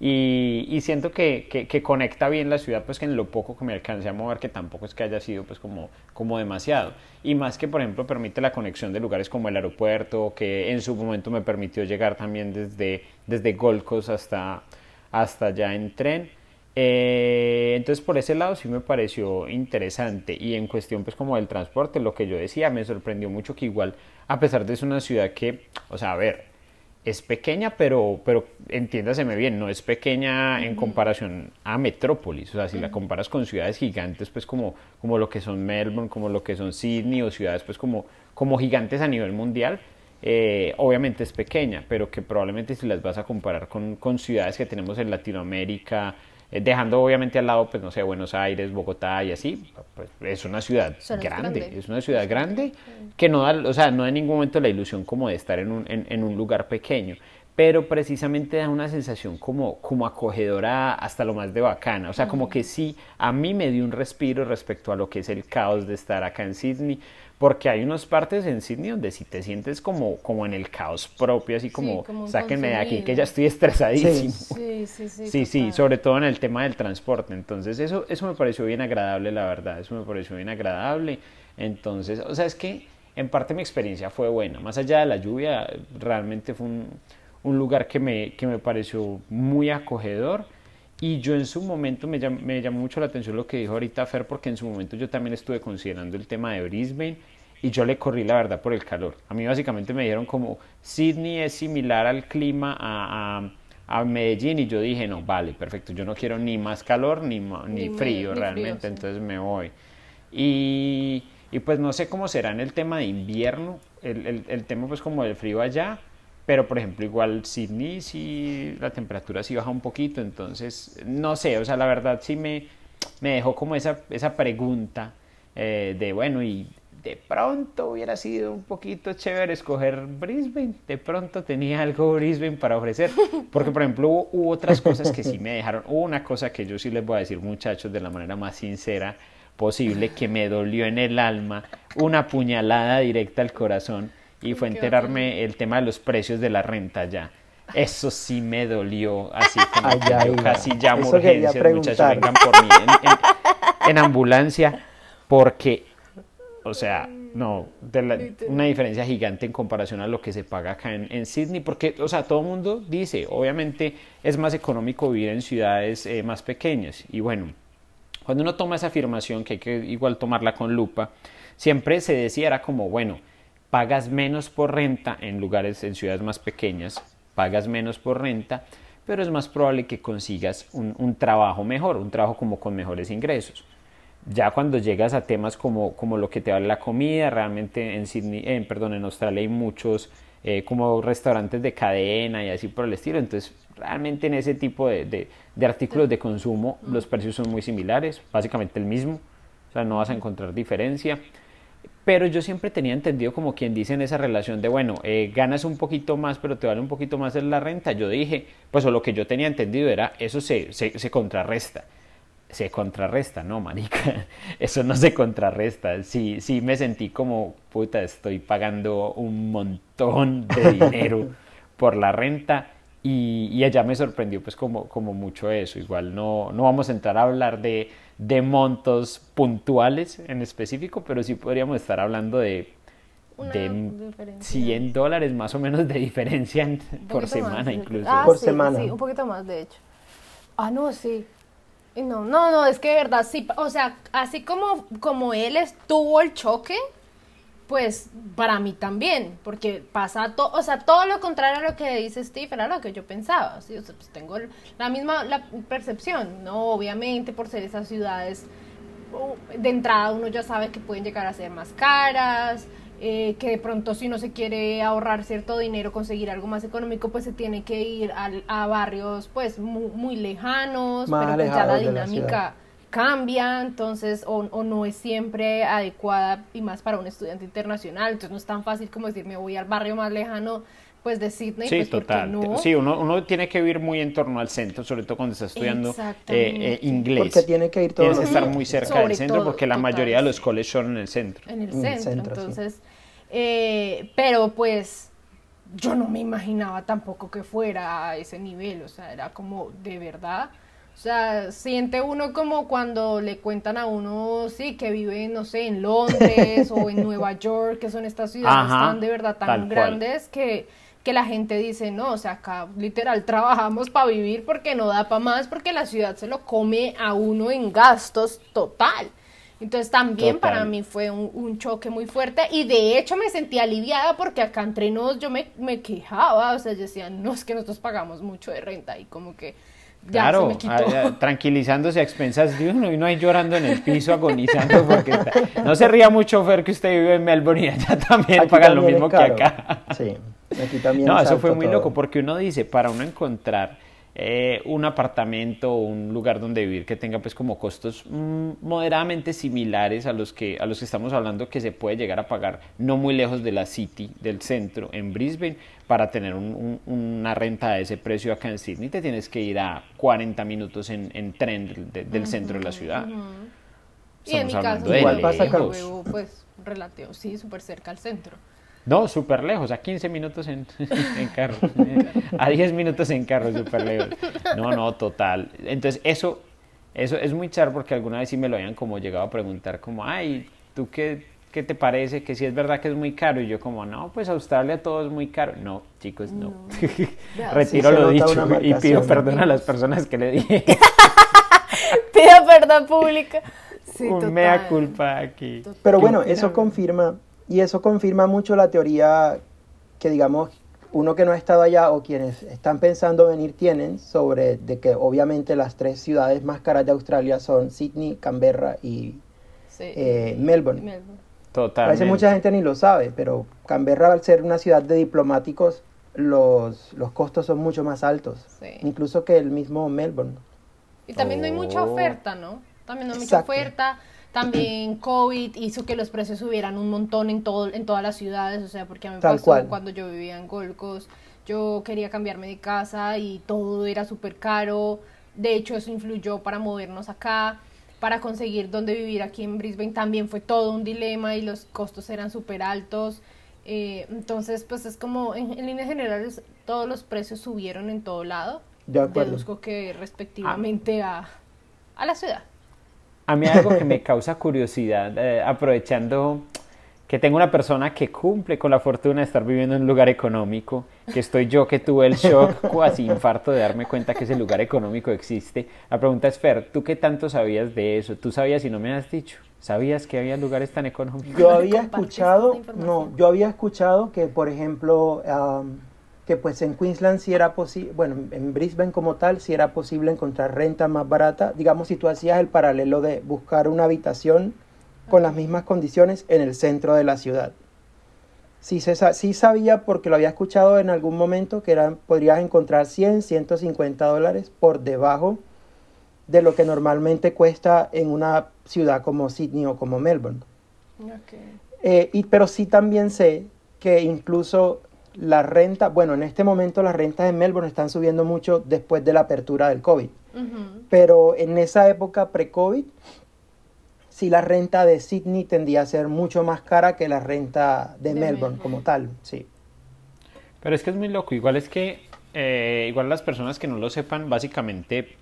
Y, siento que, que, conecta bien la ciudad, pues que en lo poco que me alcance a mover, que tampoco es que haya sido pues como, como demasiado. Y más que, por ejemplo, permite la conexión de lugares como el aeropuerto, que en su momento me permitió llegar también desde, desde Gold Coast hasta, hasta allá en tren. Eh, entonces por ese lado sí me pareció interesante y en cuestión pues como del transporte, lo que yo decía, me sorprendió mucho que igual, a pesar de ser una ciudad que, o sea, a ver, es pequeña, pero, pero entiéndaseme bien, no es pequeña en comparación a metrópolis. O sea, si la comparas con ciudades gigantes, pues como, como lo que son Melbourne, como lo que son Sydney, o ciudades pues como, como gigantes a nivel mundial, eh, obviamente es pequeña, pero que probablemente si las vas a comparar con, con ciudades que tenemos en Latinoamérica, dejando obviamente al lado, pues no sé, Buenos Aires, Bogotá y así, pues es una ciudad grande, es una ciudad grande que no da, o sea, no da en ningún momento la ilusión como de estar en un, en, un lugar pequeño, pero precisamente da una sensación como, como acogedora hasta lo más de bacana, o sea, como que sí, a mí me dio un respiro respecto a lo que es el caos de estar acá en Sydney, porque hay unas partes en Sydney donde si te sientes como, como en el caos propio, así como, sáquenme de aquí que ya estoy estresadísimo. Sí, sí, sí. Sí, sí, sobre todo en el tema del transporte. Entonces eso, eso me pareció bien agradable, la verdad, eso me pareció bien agradable. Entonces, o sea, es que en parte mi experiencia fue buena. Más allá de la lluvia, realmente fue un, un lugar que me, que me pareció muy acogedor y yo en su momento me, me llamó mucho la atención lo que dijo ahorita Fer, porque en su momento yo también estuve considerando el tema de Brisbane y yo le corrí la verdad por el calor. A mí básicamente me dijeron como Sydney es similar al clima a, a, Medellín y yo dije, no, vale, perfecto, yo no quiero ni más calor ni, ni, frío realmente, entonces me voy. Y, y, pues no sé cómo será en el tema de invierno, el, el, el tema pues como del frío allá, pero por ejemplo igual Sydney sí la temperatura sí baja un poquito, entonces no sé, o sea, la verdad sí me, me dejó como esa, esa pregunta eh, de bueno, y de pronto hubiera sido un poquito chévere escoger Brisbane, de pronto tenía algo Brisbane para ofrecer, porque por ejemplo hubo, otras cosas que sí me dejaron, hubo una cosa que yo sí les voy a decir muchachos de la manera más sincera posible, que me dolió en el alma, una puñalada directa al corazón, y fue enterarme el tema de los precios de la renta ya. Eso sí me dolió, así como yo casi llamo urgencias, muchachos, vengan por mí en, ambulancia, porque, o sea, no, una diferencia gigante en comparación a lo que se paga acá en, en, Sydney, porque, o sea, todo el mundo dice, obviamente es más económico vivir en ciudades eh, más pequeñas, y bueno, cuando uno toma esa afirmación, que hay que igual tomarla con lupa, siempre se decía, era como, bueno, pagas menos por renta en lugares, en ciudades más pequeñas, pagas menos por renta, pero es más probable que consigas un, trabajo mejor, un trabajo como con mejores ingresos. Ya cuando llegas a temas como, como lo que te vale la comida, realmente en Sydney, eh, perdón, en Australia hay muchos eh, como restaurantes de cadena y así por el estilo, entonces realmente en ese tipo de, de, de artículos de consumo los precios son muy similares, básicamente el mismo, o sea, no vas a encontrar diferencia pero yo siempre tenía entendido como quien dice en esa relación de, bueno, eh, ganas un poquito más, pero te vale un poquito más en la renta. Yo dije, pues o lo que yo tenía entendido era, eso se, se, contrarresta. Se contrarresta, no, marica, eso no se contrarresta. Sí, sí me sentí como, puta, estoy pagando un montón de dinero por la renta y, y ella me sorprendió pues como, como mucho eso. Igual no, no vamos a entrar a hablar de de montos puntuales en específico, pero sí podríamos estar hablando de, de 100 dólares más o menos de diferencia por semana incluso.
Ah, por semana. Sí, un poquito más de hecho. Ah, no, sí. No, no, no, es que de verdad sí, o sea, así como, como él estuvo el choque, pues para mí también, porque pasa todo, o sea, todo lo contrario a lo que dice Steve, era lo que yo pensaba, ¿sí? o sea, pues tengo la misma la percepción, ¿no? Obviamente por ser esas ciudades, de entrada uno ya sabe que pueden llegar a ser más caras, eh, que de pronto si no se quiere ahorrar cierto dinero, conseguir algo más económico, pues se tiene que ir a, barrios pues muy, lejanos, pero pues ya la dinámica cambia, entonces, o, no es siempre adecuada y más para un estudiante internacional, entonces no es tan fácil como decir me voy al barrio más lejano pues de Sydney.
Sí,
pues,
total. No. Sí, uno, uno tiene que vivir muy en torno al centro, sobre todo cuando está estudiando eh, eh, inglés.
Porque tiene que ir todo.
Tienes que estar muy cerca del centro porque la mayoría de los colegios son en el centro.
En el centro, entonces, eh, pero pues yo no me imaginaba tampoco que fuera a ese nivel, o sea, era como de verdad o sea, siente uno como cuando le cuentan a uno, sí, que vive, no sé, en Londres o en Nueva York, que son estas ciudades tan de verdad tan grandes que, que la gente dice, no, o sea, acá literal trabajamos para vivir porque no da para más, porque la ciudad se lo come a uno en gastos total. Entonces también para mí fue un, choque muy fuerte y de hecho me sentí aliviada porque acá entre nos yo me, me quejaba, o sea, yo decía, no, es que nosotros pagamos mucho de renta y como que
claro, tranquilizándose a expensas de uno y no hay llorando en el piso, agonizando, porque no se ría mucho Fer que usted vive en Melbourne y allá también pagan lo mismo que acá.
Sí, aquí también.
No, eso fue muy loco, porque uno dice, para uno encontrar eh, un apartamento o un lugar donde vivir que tenga pues como costos mm, moderadamente similares a los que a los que estamos hablando que se puede llegar a pagar no muy lejos de la city del centro en Brisbane para tener una renta de ese precio acá en Sydney. Te tienes que ir a 40 minutos en, tren del, centro de la ciudad.
y en mi caso igual pasa pues relativo sí súper cerca al centro
no, súper lejos, a 15 minutos en, carro, a 10 minutos en carro, súper lejos. No, no, total. Entonces, eso, eso es muy char porque alguna vez sí me lo habían como llegado a preguntar, como, ay, ¿tú qué, qué te parece? Que si es verdad que es muy caro. Y yo como, no, pues Australia todo es muy caro. No, chicos, no. Retiro lo dicho y pido perdón a las personas que le dije.
pido perdón pública.
Sí, Un mea culpa aquí.
Pero bueno, eso confirma y eso confirma mucho la teoría que, digamos, uno que no ha estado allá o quienes están pensando venir tienen sobre de que obviamente las tres ciudades más caras de Australia son Sydney, Canberra y eh, Melbourne. Totalmente. A veces mucha gente ni lo sabe, pero Canberra al ser una ciudad de diplomáticos, los, los costos son mucho más altos, incluso que el mismo Melbourne.
Y también no hay mucha oh. oferta, ¿no? También no hay mucha oferta. También COVID hizo que los precios subieran un montón en, todo, en todas las ciudades, o sea, porque a mí me pasó cuando yo vivía en Gold Coast, yo quería cambiarme de casa y todo era súper caro, de hecho eso influyó para movernos acá, para conseguir dónde vivir aquí en Brisbane también fue todo un dilema y los costos eran súper altos, eh, entonces pues es como en, líneas generales todos los precios subieron en todo lado, de deduzco que respectivamente a, a la ciudad.
A mí algo que me causa curiosidad, eh, aprovechando que tengo una persona que cumple con la fortuna de estar viviendo en un lugar económico, que estoy yo que tuve el shock cuasi infarto de darme cuenta que ese lugar económico existe. La pregunta es, Fer, ¿tú qué tanto sabías de eso? ¿Tú sabías y no me has dicho? ¿Sabías que había lugares tan económicos?
Yo había escuchado, no, yo había escuchado que, por ejemplo, que pues en Queensland sí era posible, bueno, en Brisbane como tal, sí era posible encontrar renta más barata. Digamos, si tú hacías el paralelo de buscar una habitación con las mismas condiciones en el centro de la ciudad. Sí, se, sí sabía, porque lo había escuchado en algún momento, que eran, podrías encontrar 100, 150 dólares por debajo de lo que normalmente cuesta en una ciudad como Sydney o como Melbourne. Eh, y, pero sí también sé que incluso la renta, bueno, en este momento las rentas en Melbourne están subiendo mucho después de la apertura del COVID. Pero en esa época pre-COVID, sí la renta de Sydney tendía a ser mucho más cara que la renta de, Melbourne, como tal, sí.
Pero es que es muy loco, igual es que, eh, igual las personas que no lo sepan, básicamente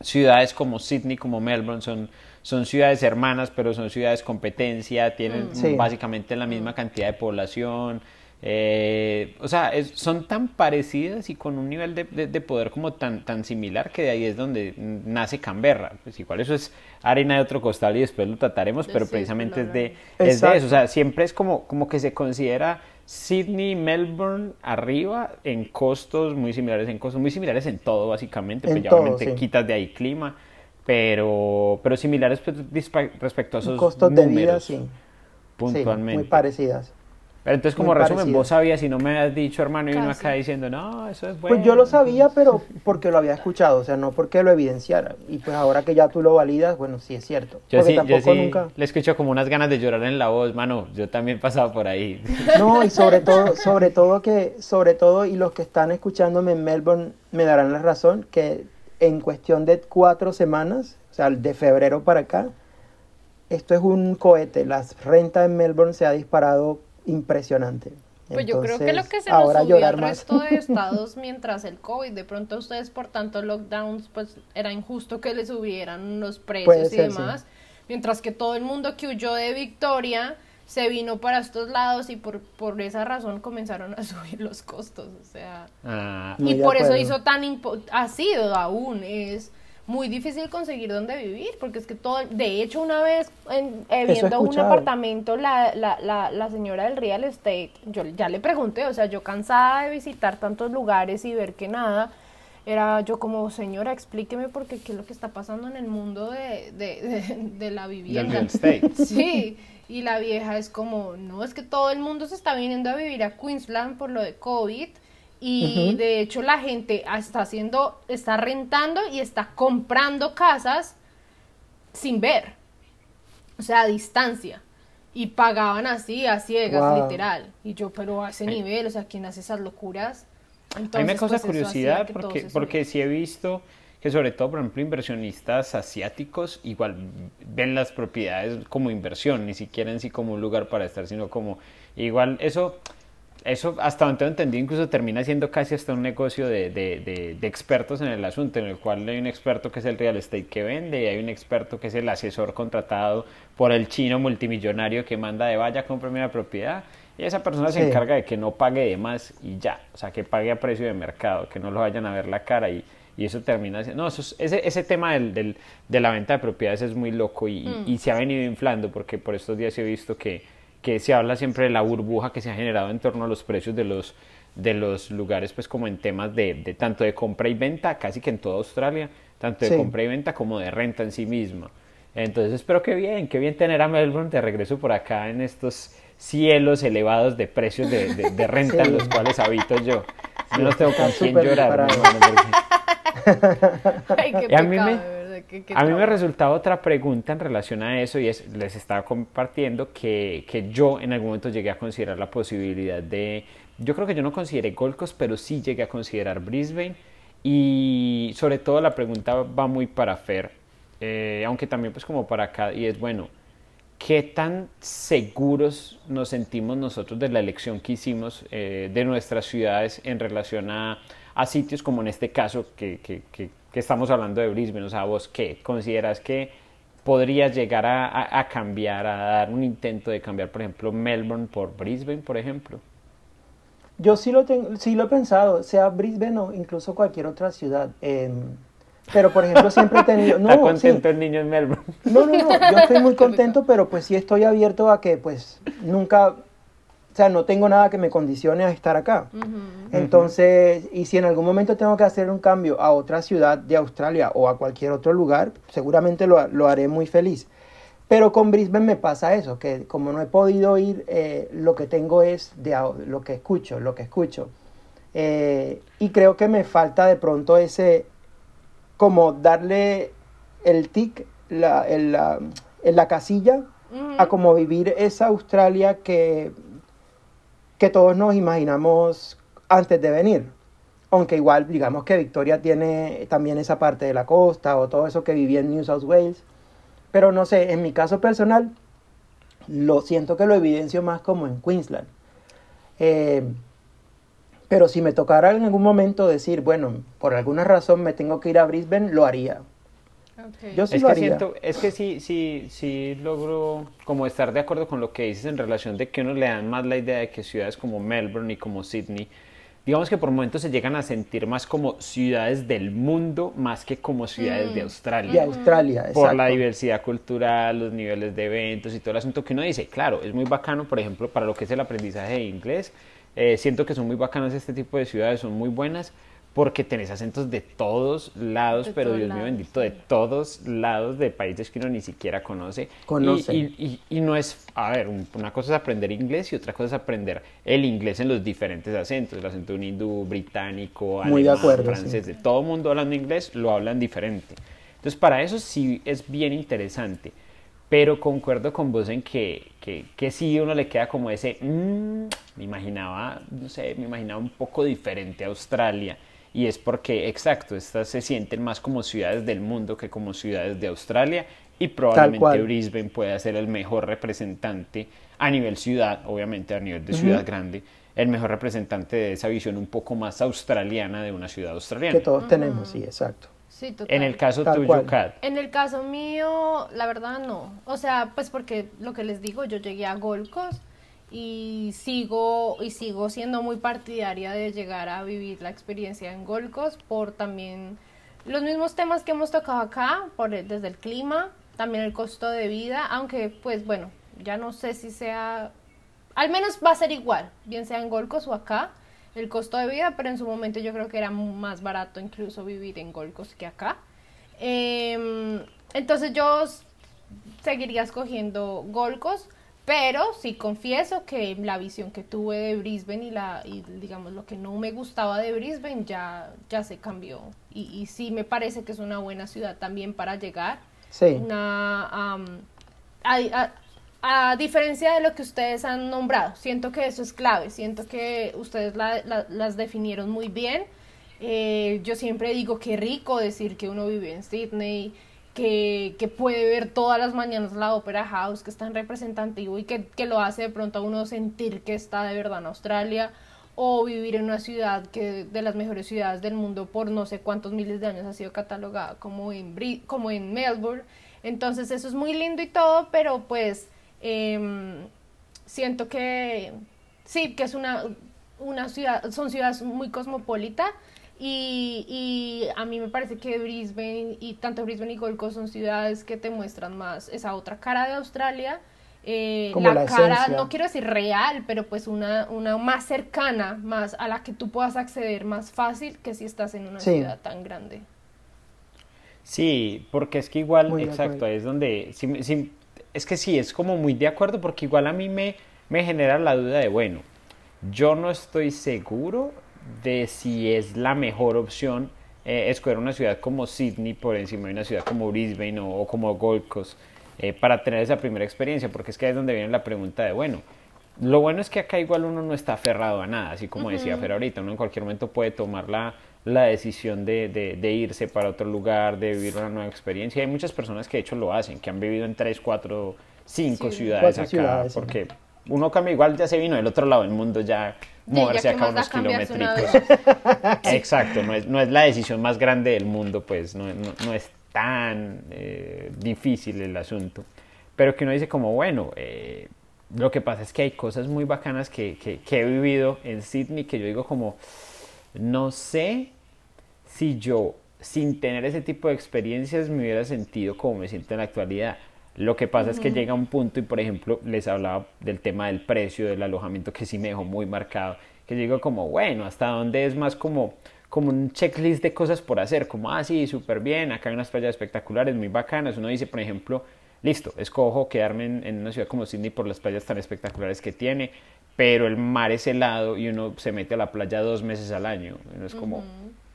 ciudades como Sydney, como Melbourne son, son ciudades hermanas, pero son ciudades competencia, tienen mm. básicamente la misma cantidad de población, eh, o sea, son tan parecidas y con un nivel de, de, poder como tan, tan similar que de ahí es donde nace Canberra. Pues igual eso es arena de otro costal y después lo trataremos, pero precisamente es, de, es de eso. O sea, siempre es como, como que se considera Sydney, Melbourne arriba en costos muy similares, en costos muy similares en todo básicamente, pues ya obviamente quitas de ahí clima, pero, pero similares pues, respecto a esos
costos de vida, sí. Puntualmente. muy parecidas.
Pero entonces, como resumen, vos sabías y no me has dicho, hermano, y uno acá diciendo, no, eso es bueno.
Pues yo lo sabía, pero porque lo había escuchado, o sea, no porque lo evidenciara. Y pues ahora que ya tú lo validas, bueno, sí es cierto.
Yo sí, tampoco nunca... le escucho como unas ganas de llorar en la voz, mano. Yo también he pasado por ahí.
No, y sobre todo, sobre todo que, sobre todo, y los que están escuchándome en Melbourne me darán la razón, que en cuestión de cuatro semanas, o sea, de febrero para acá, esto es un cohete. Las rentas en Melbourne se ha disparado impresionante.
Pues yo creo que lo que se nos subió al resto de estados mientras el COVID, de pronto ustedes por tanto lockdowns, pues era injusto que les subieran los precios y demás, mientras que todo el mundo que huyó de Victoria se vino para estos lados y por, por esa razón comenzaron a subir los costos, o sea, ah. y por eso hizo tan, ha sido aún, es muy difícil conseguir dónde vivir, porque es que todo, de hecho una vez en, eh, viendo un apartamento, la, la, la, la, señora del real estate, yo ya le pregunté, o sea, yo cansada de visitar tantos lugares y ver que nada, era yo como, señora, explíqueme porque qué es lo que está pasando en el mundo de, de, de, la vivienda. Sí, y la vieja es como, no, es que todo el mundo se está viniendo a vivir a Queensland por lo de COVID y de hecho la gente está haciendo, está rentando y está comprando casas sin ver, o sea, a distancia. Y pagaban así, a ciegas, literal. Y yo, pero a ese nivel, o sea, ¿quién hace esas locuras?
Entonces, a mí me causa pues, curiosidad porque, porque sí he visto que sobre todo, por ejemplo, inversionistas asiáticos igual ven las propiedades como inversión, ni siquiera en sí como un lugar para estar, sino como igual eso eso hasta donde entendí incluso termina siendo casi hasta un negocio de, de, de, expertos en el asunto, en el cual hay un experto que es el real estate que vende y hay un experto que es el asesor contratado por el chino multimillonario que manda de vaya, compra una propiedad y esa persona se encarga de que no pague de más y ya, o sea, que pague a precio de mercado, que no lo vayan a ver la cara y, y eso termina no, eso ese, ese tema del, del, de la venta de propiedades es muy loco y, y, mm. se ha venido inflando porque por estos días he visto que que se habla siempre de la burbuja que se ha generado en torno a los precios de los, de los lugares, pues como en temas de, de tanto de compra y venta, casi que en toda Australia, tanto de compra y venta como de renta en sí misma. Entonces espero que bien, que bien tener a Melbourne de regreso por acá en estos cielos elevados de precios de, de, renta en los cuales habito yo. Yo no tengo con quién llorar. Ay, qué a mí me, a mí me resultaba otra pregunta en relación a eso y es, les estaba compartiendo que, que, yo en algún momento llegué a considerar la posibilidad de, yo creo que yo no consideré Gold Coast, pero sí llegué a considerar Brisbane y sobre todo la pregunta va muy para Fer, eh, aunque también pues como para acá y es bueno, ¿qué tan seguros nos sentimos nosotros de la elección que hicimos eh, de nuestras ciudades en relación a, a, sitios como en este caso que, que, que que estamos hablando de Brisbane, o sea, vos qué consideras que podrías llegar a, cambiar, a dar un intento de cambiar, por ejemplo, Melbourne por Brisbane, por ejemplo?
Yo sí lo, tengo, sí lo he pensado, sea Brisbane o incluso cualquier otra ciudad. Em, pero, por ejemplo, siempre he tenido... No,
¿Está contento el niño en Melbourne?
No, no, no, yo estoy muy contento, pero pues sí estoy abierto a que pues nunca o sea, no tengo nada que me condicione a estar acá. Entonces, y si en algún momento tengo que hacer un cambio a otra ciudad de Australia o a cualquier otro lugar, seguramente lo, lo haré muy feliz. Pero con Brisbane me pasa eso, que como no he podido ir, eh, lo que tengo es de lo que escucho, lo que escucho. Eh, y creo que me falta de pronto ese, como darle el tic la, en, la, en la casilla a como vivir esa Australia que que todos nos imaginamos antes de venir. Aunque igual, digamos que Victoria tiene también esa parte de la costa o todo eso que vivía en New South Wales. Pero no sé, en mi caso personal, lo siento que lo evidencio más como en Queensland. Eh, pero si me tocara en algún momento decir, bueno, por alguna razón me tengo que ir a Brisbane, lo haría.
Yo sí es que siento, es que sí, sí, sí logro como estar de acuerdo con lo que dices en relación de que uno le dan más la idea de que ciudades como Melbourne y como Sydney, digamos que por momentos se llegan a sentir más como ciudades del mundo más que como ciudades de mm. Australia.
De Australia, exacto.
Por la diversidad cultural, los niveles de eventos y todo el asunto que uno dice, claro, es muy bacano, por ejemplo, para lo que es el aprendizaje de inglés, eh, siento que son muy bacanas este tipo de ciudades, son muy buenas, porque tenés acentos de todos lados, pero Dios mío bendito, de todos lados de países que uno ni siquiera conoce.
conoce.
Y, y, no es, a ver, una cosa es aprender inglés y otra cosa es aprender el inglés en los diferentes acentos, el acento un hindú, británico,
Muy
alemán,
de acuerdo,
francés, de todo mundo hablando inglés, lo hablan diferente. Entonces, para eso sí es bien interesante. Pero concuerdo con vos en que, que, que sí uno le queda como ese, mm, me imaginaba, no sé, me imaginaba un poco diferente a Australia y es porque, exacto, estas se sienten más como ciudades del mundo que como ciudades de Australia y probablemente Brisbane pueda ser el mejor representante a nivel ciudad, obviamente a nivel de ciudad grande, el mejor representante de esa visión un poco más australiana de una ciudad australiana.
Que todos tenemos, sí, exacto.
Sí,
en el caso tuyo, Kat.
En el caso mío, la verdad no. O sea, pues porque lo que les digo, yo llegué a Gold Coast y sigo y sigo siendo muy partidaria de llegar a vivir la experiencia en Golcos por también los mismos temas que hemos tocado acá, por desde el clima, también el costo de vida, aunque pues bueno, ya no sé si sea al menos va a ser igual, bien sea en Golcos o acá, el costo de vida, pero en su momento yo creo que era más barato incluso vivir en Golcos que acá. Em, entonces yo seguiría escogiendo Golcos Pero sí confieso que la visión que tuve de Brisbane y, la, y digamos lo que no me gustaba de Brisbane ya, ya se cambió. Y, y sí me parece que es una buena ciudad también para llegar. Sí. Una, a, diferencia de lo que ustedes han nombrado, siento que eso es clave. Siento que ustedes las definieron muy bien. Eh, yo siempre digo que rico decir que uno vive en Sydney que, puede ver todas las mañanas la Opera House, que es tan representativo y que, lo hace de pronto a uno sentir que está de verdad en Australia, o vivir en una ciudad que de las mejores ciudades del mundo por no sé cuántos miles de años ha sido catalogada como en, como en Melbourne. Entonces eso es muy lindo y todo, pero pues em, siento que sí, que es una, una ciudad, son ciudades muy cosmopolitas y, y, a mí me parece que Brisbane y tanto Brisbane y Gold Coast son ciudades que te muestran más esa otra cara de Australia. Eh, la, cara, no quiero decir real, pero pues una, una más cercana, más a la que tú puedas acceder más fácil que si estás en una ciudad tan grande.
Sí, porque es que igual, exacto, es donde, es que sí, es como muy de acuerdo porque igual a mí me, me genera la duda de, bueno, yo no estoy seguro de si es la mejor opción eh, escoger una ciudad como Sydney por encima de una ciudad como Brisbane o, como Gold Coast eh, para tener esa primera experiencia, porque es que ahí es donde viene la pregunta de, bueno, lo bueno es que acá igual uno no está aferrado a nada, así como decía Fer ahorita, uno en cualquier momento puede tomar la, la decisión de, de, irse para otro lugar, de vivir una nueva experiencia. Hay muchas personas que de hecho lo hacen, que han vivido en tres, cuatro, cinco ciudades acá, porque uno cambia igual, ya se vino del otro lado del mundo, ya moverse acá unos kilómetros. Exacto, no es, no es la decisión más grande del mundo, pues no, no, es tan eh, difícil el asunto. Pero que uno dice como, bueno, eh, lo que pasa es que hay cosas muy bacanas que, que, que he vivido en Sydney que yo digo como, no sé si yo sin tener ese tipo de experiencias me hubiera sentido como me siento en la actualidad. Lo que pasa es que llega un punto y, por ejemplo, les hablaba del tema del precio del alojamiento que sí me dejó muy marcado, que digo como, bueno, hasta dónde es más como, como un checklist de cosas por hacer, como, ah, sí, súper bien, acá hay unas playas espectaculares, muy bacanas. Uno dice, por ejemplo, listo, escojo quedarme en, una ciudad como Sydney por las playas tan espectaculares que tiene, pero el mar es helado y uno se mete a la playa dos meses al año. Uno es como,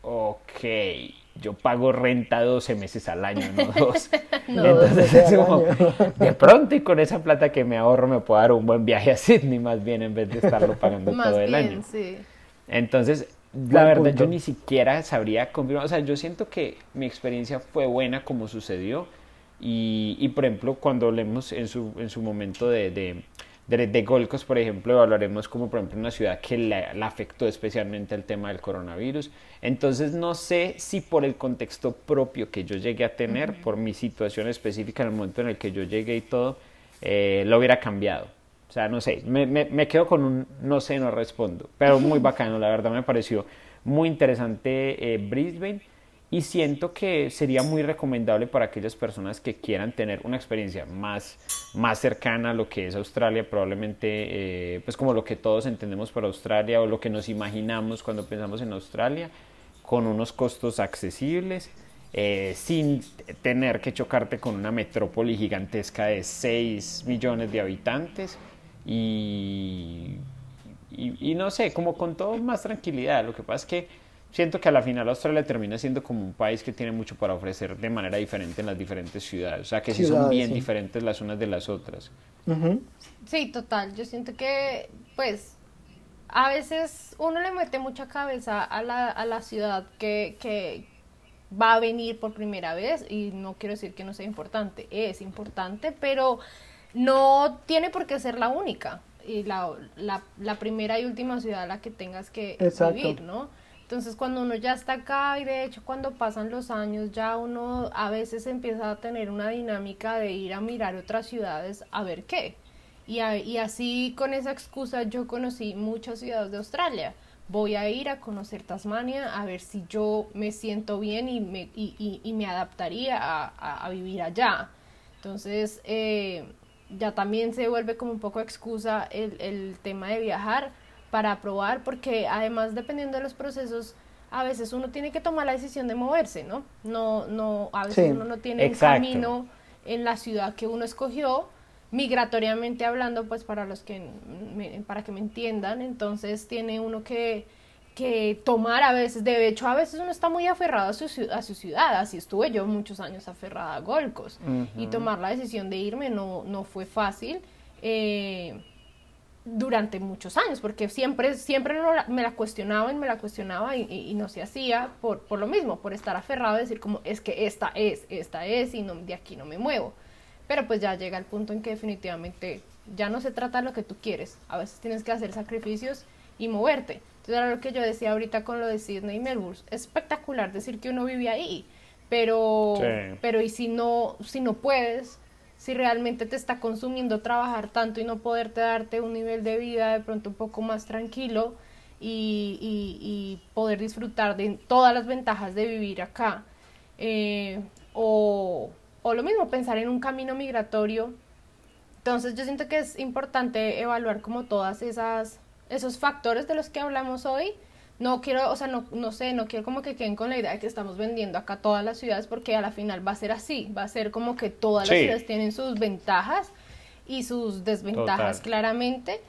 ok yo pago renta 12 meses al año, no dos. Entonces es como, de pronto y con esa plata que me ahorro me puedo dar un buen viaje a Sydney más bien en vez de estarlo pagando todo el año. Sí. Entonces, la verdad yo ni siquiera sabría confirmar, o sea, yo siento que mi experiencia fue buena como sucedió y, y por ejemplo, cuando hablemos en su, en su momento de de, de Golcos, por ejemplo, evaluaremos como, por ejemplo, una ciudad que le, afectó especialmente el tema del coronavirus. Entonces, no sé si por el contexto propio que yo llegué a tener, por mi situación específica en el momento en el que yo llegué y todo, eh, lo hubiera cambiado. O sea, no sé, me, me, me, quedo con un no sé, no respondo. Pero muy bacano, la verdad me pareció muy interesante eh, Brisbane y siento que sería muy recomendable para aquellas personas que quieran tener una experiencia más, más cercana a lo que es Australia, probablemente eh, pues como lo que todos entendemos por Australia o lo que nos imaginamos cuando pensamos en Australia, con unos costos accesibles, eh, sin tener que chocarte con una metrópoli gigantesca de 6 millones de habitantes y, y, y no sé, como con todo más tranquilidad. Lo que pasa es que siento que a la final Australia termina siendo como un país que tiene mucho para ofrecer de manera diferente en las diferentes ciudades. O sea, que sí son bien diferentes las unas de las otras.
Sí, total. Yo siento que, pues, a veces uno le mete mucha cabeza a la, a la ciudad que, que va a venir por primera vez y no quiero decir que no sea importante, es importante, pero no tiene por qué ser la única y la, la, la primera y última ciudad a la que tengas que vivir, ¿no? Entonces cuando uno ya está acá y de hecho cuando pasan los años ya uno a veces empieza a tener una dinámica de ir a mirar otras ciudades a ver qué. Y, y así con esa excusa yo conocí muchas ciudades de Australia. Voy a ir a conocer Tasmania a ver si yo me siento bien y me, y, me adaptaría a, a, vivir allá. Entonces eh, ya también se vuelve como un poco excusa el tema de viajar para probar, porque además dependiendo de los procesos, a veces uno tiene que tomar la decisión de moverse, ¿no? No, no, a veces uno no tiene un camino en la ciudad que uno escogió migratoriamente hablando, pues para los que, para que me entiendan, entonces tiene uno que, que tomar a veces, de hecho a veces uno está muy aferrado a su, a su ciudad, así estuve yo muchos años aferrada a Golcos y tomar la decisión de irme no, no fue fácil. Eh, durante muchos años, porque siempre, siempre me la cuestionaba y me la cuestionaba y, no se hacía por, por, lo mismo, por estar aferrado a decir como es que esta es, esta es y no, de aquí no me muevo. Pero pues ya llega el punto en que definitivamente ya no se trata de lo que tú quieres, a veces tienes que hacer sacrificios y moverte. Entonces era lo que yo decía ahorita con lo de Sydney y Melbourne, espectacular decir que uno vive ahí, pero, pero y si no, si no puedes, si realmente te está consumiendo trabajar tanto y no poderte darte un nivel de vida de pronto un poco más tranquilo y, poder disfrutar de todas las ventajas de vivir acá. Eh, o, o lo mismo, pensar en un camino migratorio. Entonces yo siento que es importante evaluar como todas esas esos factores de los que hablamos hoy no quiero, o sea, no, no sé, no quiero como que queden con la idea de que estamos vendiendo acá todas las ciudades porque a la final va a ser así, va a ser como que todas las ciudades tienen sus ventajas y sus desventajas claramente,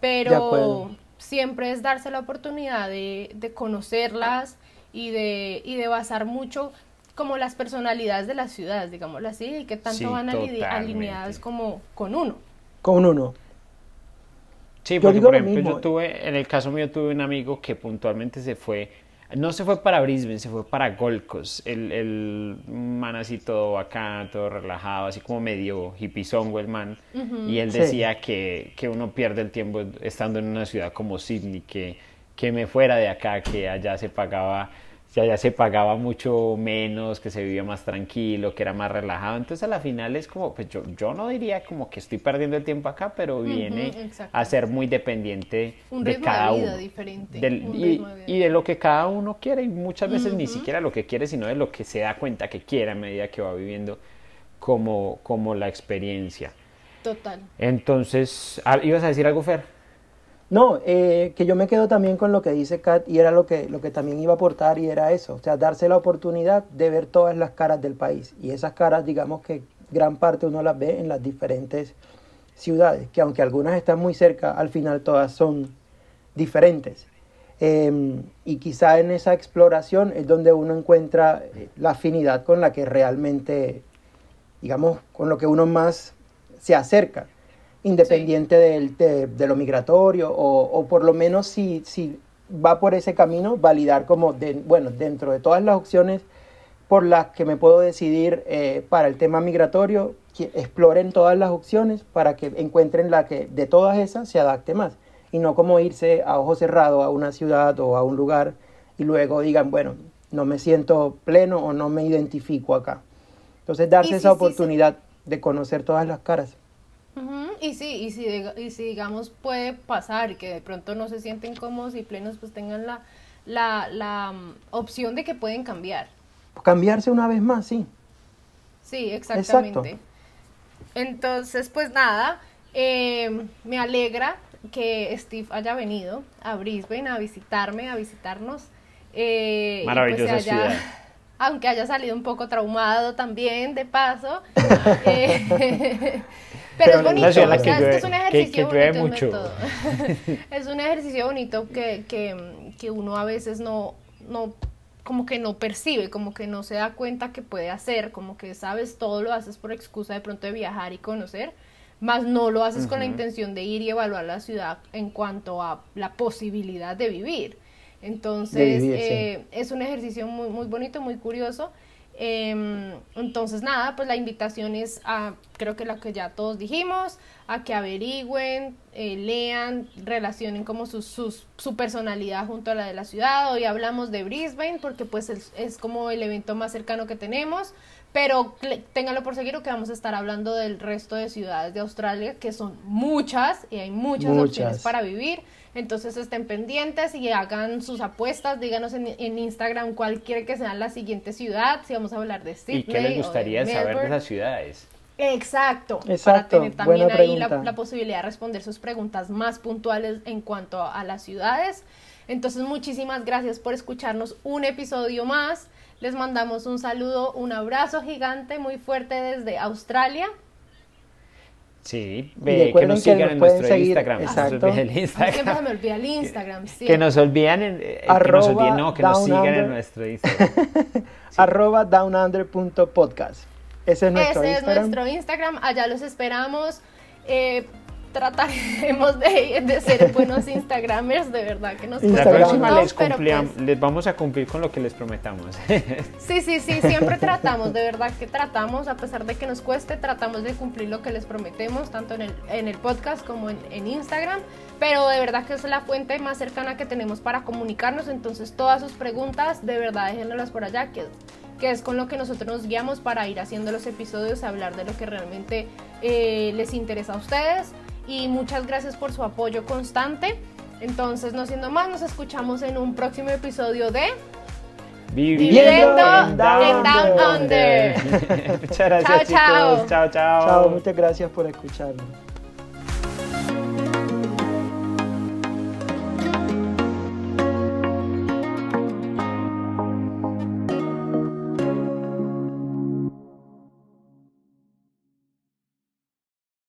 pero siempre es darse la oportunidad de, de conocerlas y de, y de basar mucho como las personalidades de las ciudades, digámoslo así, y que tanto van alineadas como con uno.
Con uno.
Sí, porque por ejemplo yo tuve, en el caso mío tuve un amigo que puntualmente se fue, no se fue para Brisbane, se fue para Gold Coast, el, el man así todo bacán, todo relajado, así como medio hippizongo el man, y él decía que, que, uno pierde el tiempo estando en una ciudad como Sydney, que, que me fuera de acá, que allá se pagaba que allá se pagaba mucho menos, que se vivía más tranquilo, que era más relajado. Entonces a la final es como, pues yo, yo no diría como que estoy perdiendo el tiempo acá, pero viene a ser muy dependiente de cada uno.
Diferente,
y, de lo que cada uno quiere y muchas veces ni siquiera lo que quiere, sino de lo que se da cuenta que quiere a medida que va viviendo como, como la experiencia.
Total.
Entonces, ah, ¿ibas a decir algo, Fer?
No, eh, que yo me quedo también con lo que dice Kat y era lo que, lo que también iba a aportar y era eso, o sea, darse la oportunidad de ver todas las caras del país. Y esas caras, digamos que gran parte uno las ve en las diferentes ciudades, que aunque algunas están muy cerca, al final todas son diferentes. Em, y quizá en esa exploración es donde uno encuentra eh, la afinidad con la que realmente, digamos, con lo que uno más se acerca independiente de, lo migratorio o, por lo menos si, si va por ese camino, validar como, de, bueno, dentro de todas las opciones por las que me puedo decidir eh, para el tema migratorio, que exploren todas las opciones para que encuentren la que de todas esas se adapte más y no como irse a ojo cerrado a una ciudad o a un lugar y luego digan, bueno, no me siento pleno o no me identifico acá. Entonces darse esa oportunidad de conocer todas las caras.
Y sí, y si, y si digamos puede pasar que de pronto no se sienten cómodos y plenos, pues tengan la, la, la mm, opción de que pueden cambiar.
Cambiarse una vez más, sí.
Sí, exactamente. Entonces, pues nada, eh, me alegra que Steve haya venido a Brisbane a visitarme, a visitarnos.
Eh, pues ciudad
aunque haya salido un poco traumado también, de paso. Eh, pero, es bonito, es un ejercicio bonito. es un ejercicio bonito que, que, que, uno a veces no, no, como que no percibe, como que no se da cuenta que puede hacer, como que sabes todo lo haces por excusa de pronto de viajar y conocer, más no lo haces con la intención de ir y evaluar la ciudad en cuanto a la posibilidad de vivir. Entonces, eh, es un ejercicio muy, muy bonito, muy curioso. Em, entonces, nada, pues la invitación es a, creo que lo que ya todos dijimos, a que averigüen, eh, lean, relacionen como su, su, personalidad junto a la de la ciudad. Hoy hablamos de Brisbane porque pues es, es como el evento más cercano que tenemos, pero ténganlo por seguro que vamos a estar hablando del resto de ciudades de Australia, que son muchas y hay muchas, opciones para vivir. Entonces estén pendientes y hagan sus apuestas, díganos en, en, Instagram cuál quiere que sea la siguiente ciudad, si vamos a hablar de Sydney.
¿Y qué les gustaría saber de esas ciudades?
Exacto, para tener también ahí la, posibilidad de responder sus preguntas más puntuales en cuanto a las ciudades. Entonces, muchísimas gracias por escucharnos un episodio más. Les mandamos un saludo, un abrazo gigante muy fuerte desde Australia.
Sí, ve, que nos sigan en nuestro Instagram.
Exacto. El Instagram. Siempre se me olvida el Instagram, sí.
Que nos olviden, en, eh, que nos olviden, no, que nos sigan en nuestro Instagram.
Arroba downunder.podcast.
Ese es nuestro Ese Instagram. es nuestro Instagram, allá los esperamos. Eh, trataremos de, ser buenos Instagramers, de verdad que nos
La próxima les, pues les vamos a cumplir con lo que les prometamos.
Sí, sí, sí, siempre tratamos, de verdad que tratamos, a pesar de que nos cueste, tratamos de cumplir lo que les prometemos, tanto en el, en el podcast como en, en Instagram, pero de verdad que es la fuente más cercana que tenemos para comunicarnos, entonces todas sus preguntas, de verdad déjenlas por allá, que que es con lo que nosotros nos guiamos para ir haciendo los episodios, hablar de lo que realmente eh, les interesa a ustedes y muchas gracias por su apoyo constante. Entonces, no siendo más, nos escuchamos en un próximo episodio de
Viviendo, en
Down, Under.
muchas gracias, chao, chicos. Chao, chao.
Chao, muchas gracias por escucharnos.